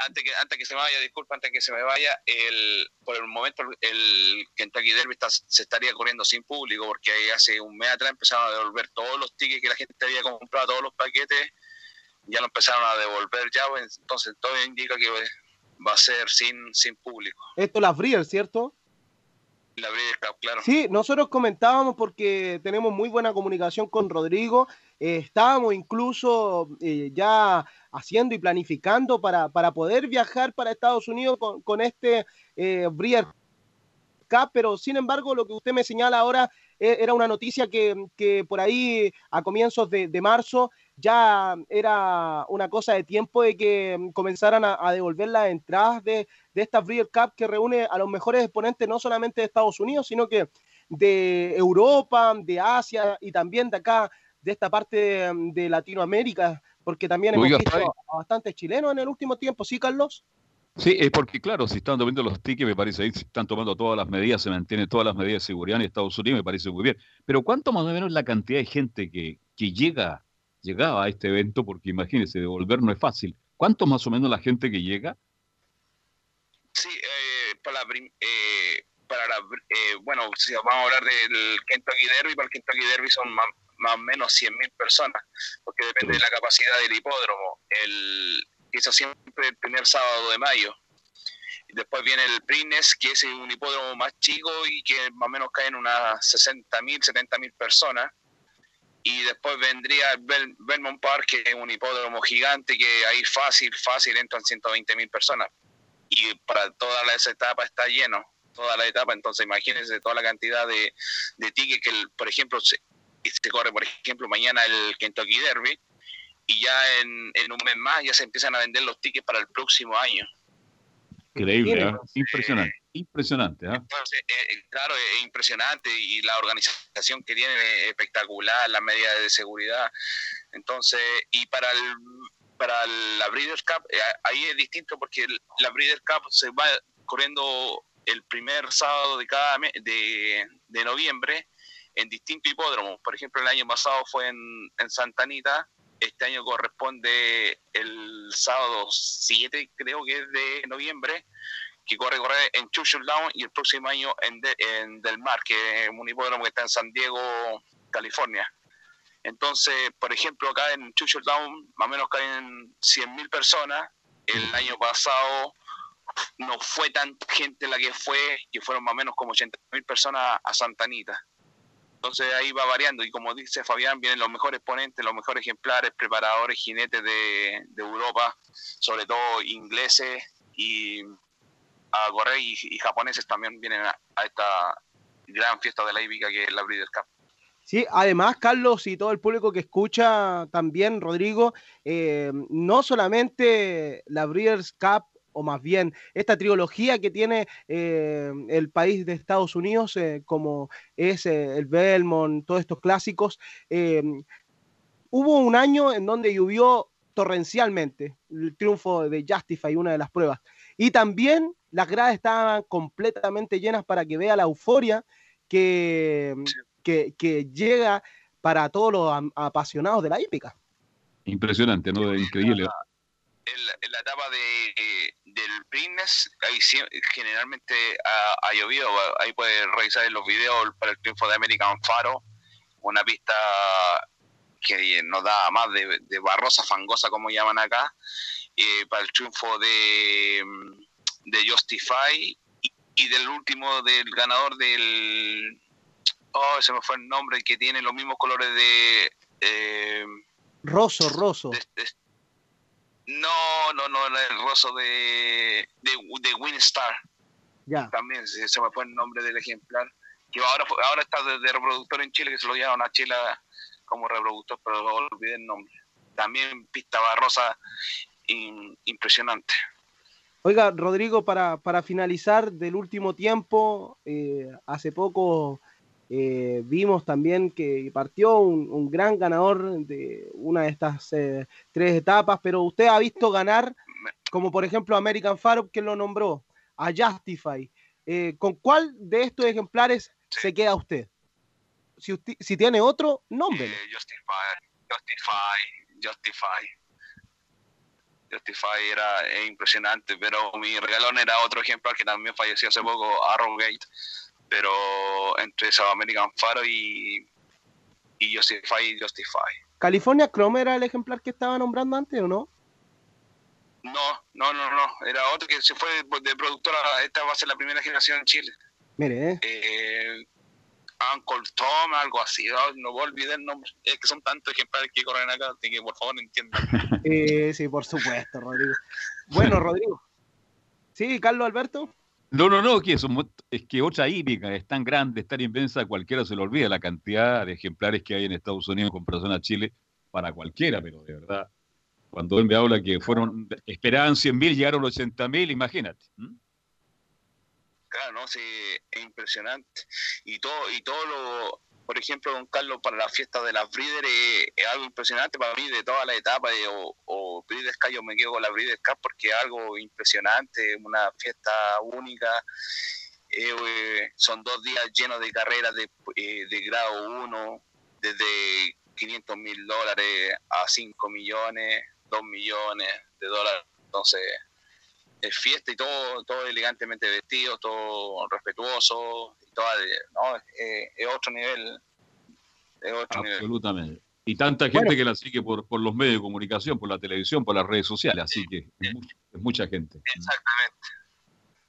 Antes que, antes que se me vaya, disculpa, antes que se me vaya, el, por el momento el Kentucky Derby está- se estaría corriendo sin público porque hace un mes atrás empezaron a devolver todos los tickets que la gente había comprado, todos los paquetes, ya lo empezaron a devolver ya, pues, entonces todo indica que va a ser sin, sin público. Esto las Breeders, ¿cierto? La Cup, claro. Sí, nosotros comentábamos porque tenemos muy buena comunicación con Rodrigo. Eh, estábamos incluso eh, ya haciendo y planificando para, para poder viajar para Estados Unidos con, este eh, Breeders' Cup, pero sin embargo lo que usted me señala ahora eh, era una noticia que, que por ahí a comienzos de, marzo ya era una cosa de tiempo de que mm, comenzaran a, devolver las entradas de, de esta Breeders' Cup que reúne a los mejores exponentes no solamente de Estados Unidos, sino que de Europa, de Asia y también de acá, de esta parte mm, de Latinoamérica, porque también hemos Oiga, visto a bastantes chilenos en el último tiempo, ¿sí, Carlos? Sí, es porque, claro, si están tomando los tickets, me parece ahí, si están tomando todas las medidas, se mantienen todas las medidas de seguridad en Estados Unidos, me parece muy bien. Pero ¿cuánto más o menos la cantidad de gente que, que llega, llegaba a este evento? Porque imagínense, devolver no es fácil. ¿Cuánto más o menos la gente que llega? Sí, eh, para eh, para la, eh, bueno, si vamos a hablar del Kentucky Derby, para el Kentucky Derby son más, más o menos 100.000 personas, porque depende de la capacidad del hipódromo. El, eso siempre el primer sábado de mayo. Después viene el Prines, que es un hipódromo más chico y que más o menos caen unas 60.000, 70.000 personas. Y después vendría el Bel- Belmont Park, que es un hipódromo gigante que ahí fácil, fácil entran 120.000 personas y para toda la- esa etapa está lleno, toda la etapa, entonces imagínense toda la cantidad de, de tickets que, el- por ejemplo, se, se corre, por ejemplo, mañana el Kentucky Derby y ya en, en un mes más ya se empiezan a vender los tickets para el próximo año. Increíble, ¿ah? impresionante, impresionante. ¿ah? Entonces, eh, eh, claro, es impresionante y la organización que tienen es espectacular, las medidas de seguridad. Entonces, y para el para la Breeders' Cup, eh, ahí es distinto porque el- la Breeders' Cup se va corriendo el primer sábado de cada mes, de, de noviembre en distintos hipódromos. Por ejemplo, el año pasado fue en, en Santa Anita, este año corresponde el sábado 7, creo que es de noviembre, que corre corre en Churchill Down y el próximo año en, en Del Mar, que es un hipódromo que está en San Diego, California. Entonces, por ejemplo, acá en Churchill Down más o menos caen 100.000 personas. El año pasado no fue tanta gente la que fue, que fueron más o menos como 80.000 personas a Santa Anita. Entonces ahí va variando y como dice Fabián, vienen los mejores ponentes, los mejores ejemplares, preparadores, jinetes de, Europa, sobre todo ingleses y a correr y, y japoneses también vienen a, a esta gran fiesta de la hípica que es la Breeders' Cup. Sí, además, Carlos y todo el público que escucha también, Rodrigo, eh, no solamente la Breeders' Cup, o más bien esta trilogía que tiene eh, el país de Estados Unidos, eh, como es eh, el Belmont, todos estos clásicos, eh, hubo un año en donde llovió torrencialmente el triunfo de Justify, una de las pruebas. Y también las gradas estaban completamente llenas para que vea la euforia que, que, que llega para todos los apasionados de la hípica. Impresionante, ¿no? Increíble. en la etapa de, del Brignes, ahí generalmente ha, ha llovido, ahí puedes revisar en los videos para el triunfo de American Faro, una pista que nos da más de, de barrosa fangosa, como llaman acá, eh, para el triunfo de, de Justify y, y del último, del ganador del... Oh, se me fue el nombre, que tiene los mismos colores de... eh, Rosso, Rosso. No, no, no, el roso de, de, de Winstar. Ya. También se, se me fue el nombre del ejemplar. Que ahora, ahora está de, de reproductor en Chile, que se lo llevaron a Chile como reproductor, pero olvidé el nombre. También pista barrosa in- impresionante. Oiga, Rodrigo, para, para finalizar del último tiempo, eh, hace poco eh, vimos también que partió un, un gran ganador de una de estas eh, tres etapas, pero usted ha visto ganar como por ejemplo American Faro, que lo nombró, a Justify. Eh, ¿Con cuál de estos ejemplares se queda usted? Si, usted, si tiene otro, nómbrelo. Eh, Justify, Justify, Justify. Justify era es impresionante, pero mi regalón era otro ejemplar que también falleció hace poco, Arrowgate. Pero entre South American Faro y, y Justify, Justify. ¿California Chrome era el ejemplar que estaba nombrando antes o no? No, no, no, no. Era otro que se fue de productora. Esta va a ser la primera generación en Chile. Mire, eh. eh Uncle Tom, algo así. No, voy a olvidar el nombre. Es que son tantos ejemplares que corren acá. que por favor entiendan. *laughs* Eh, sí, por supuesto, Rodrigo. Bueno, *laughs* Rodrigo. Sí, Carlos Alberto. No, no, no, que es, que otra hípica es tan grande, es tan inmensa, cualquiera se lo olvida la cantidad de ejemplares que hay en Estados Unidos con comparación a Chile para cualquiera, pero de verdad cuando él me habla que fueron, esperaban 100.000, llegaron 80.000, imagínate. Claro, no, sí, es impresionante. Y todo, y todo lo, por ejemplo, don Carlos, para la fiesta de las Breeders es, algo impresionante para mí de toda la etapa o, o Breeders Cup, yo me quedo con la Breeders Cup porque es algo impresionante, una fiesta única. Eh, son dos días llenos de carreras de, eh, de grado 1, desde 500 mil dólares a 5 millones, millones de dólares. Entonces, es fiesta y todo, todo elegantemente vestido, todo respetuoso, no, es, otro nivel. Es otro Absolutamente. Y tanta gente que la sigue por, por los medios de comunicación, por la televisión, por las redes sociales, así que es, mucha, gente. Exactamente.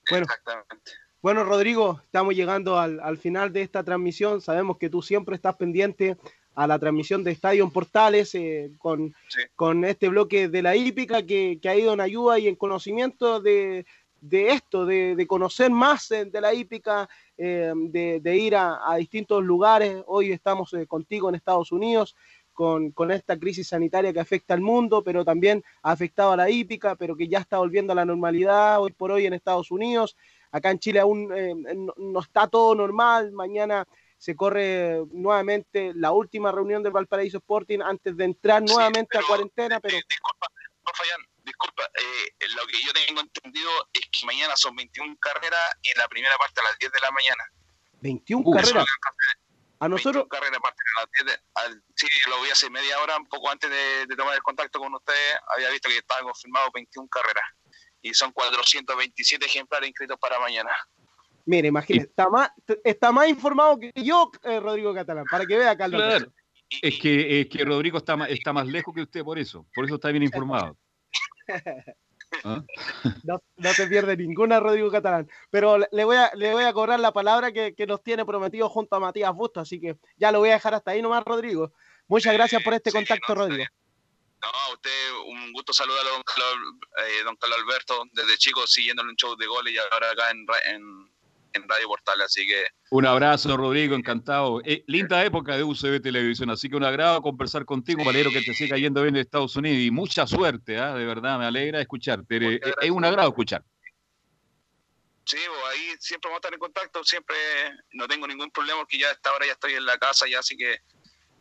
Bueno, Exactamente. Bueno, Rodrigo, estamos llegando al, al, final de esta transmisión. Sabemos que tú siempre estás pendiente a la transmisión de Estadio en Portales eh, con, con, este bloque de la hípica que, ha ido en ayuda y en conocimiento de, esto, de, conocer más eh, de la hípica, eh, de, ir a, distintos lugares. Hoy estamos contigo en Estados Unidos. Con, con, esta crisis sanitaria que afecta al mundo, pero también ha afectado a la hípica, pero que ya está volviendo a la normalidad hoy por hoy en Estados Unidos. Acá en Chile aún no está todo normal. Mañana se corre nuevamente la última reunión del Valparaíso Sporting antes de entrar nuevamente a cuarentena, pero... disculpa, disculpa, eh, lo que yo tengo entendido es que mañana son 21 carreras y la primera parte a las 10 de la mañana. 21 carreras. A nosotros... Carreras a las 10 de, sí, lo vi hace media hora, un poco antes de, de tomar el contacto con ustedes, había visto que estaban confirmados 21 carreras y son 427 ejemplares inscritos para mañana. Mire, imagínese, está más, está más informado que yo, eh, Rodrigo Catalán, para que vea, Carlos. Claro. Es que, es que Rodrigo está más, está más lejos que usted por eso, por eso está bien informado. ¿Ah? No, no, se pierde ninguna, Rodrigo Catalán. Pero le voy a, le voy a cobrar la palabra que, que, nos tiene prometido junto a Matías Busto, así que ya lo voy a dejar hasta ahí nomás, Rodrigo. Muchas gracias por este contacto, Rodrigo. No, a usted un gusto saludar a don Carlos, eh, don Carlos Alberto, desde chico siguiendo un show de goles y ahora acá en, en en Radio Portal, así que... Un abrazo, Rodrigo, encantado. Eh, linda época de UCB Televisión, así que un agrado conversar contigo, Valero, que te siga yendo bien de Estados Unidos y mucha suerte, ¿ah? de verdad, me alegra escucharte. Eh, es un agrado escuchar. Sí, ahí siempre vamos a estar en contacto, siempre no tengo ningún problema porque ya a esta hora ya estoy en la casa ya, así que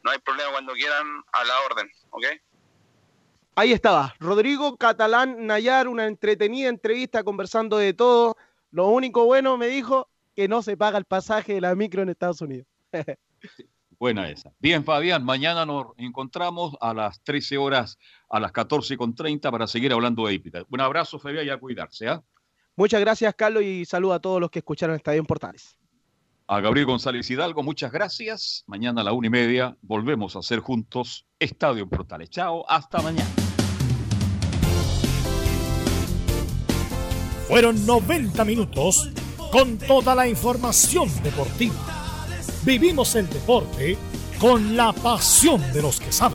no hay problema cuando quieran a la orden, ¿ok? Ahí estaba, Rodrigo Catalán Nayar, una entretenida entrevista conversando de todo lo único bueno, me dijo, que no se paga el pasaje de la micro en Estados Unidos. *laughs* Buena esa. Bien, Fabián, mañana nos encontramos a las 13 horas, a las 14.30 para seguir hablando de Épita. Un abrazo, Fabián, y a cuidarse. ¿ah? Muchas gracias, Carlos, y saludo a todos los que escucharon Estadio en Portales. A Gabriel González Hidalgo, muchas gracias. Mañana a la una y media volvemos a hacer juntos Estadio en Portales. Chao, hasta mañana. Fueron 90 minutos con toda la información deportiva. Vivimos el deporte con la pasión de los que saben.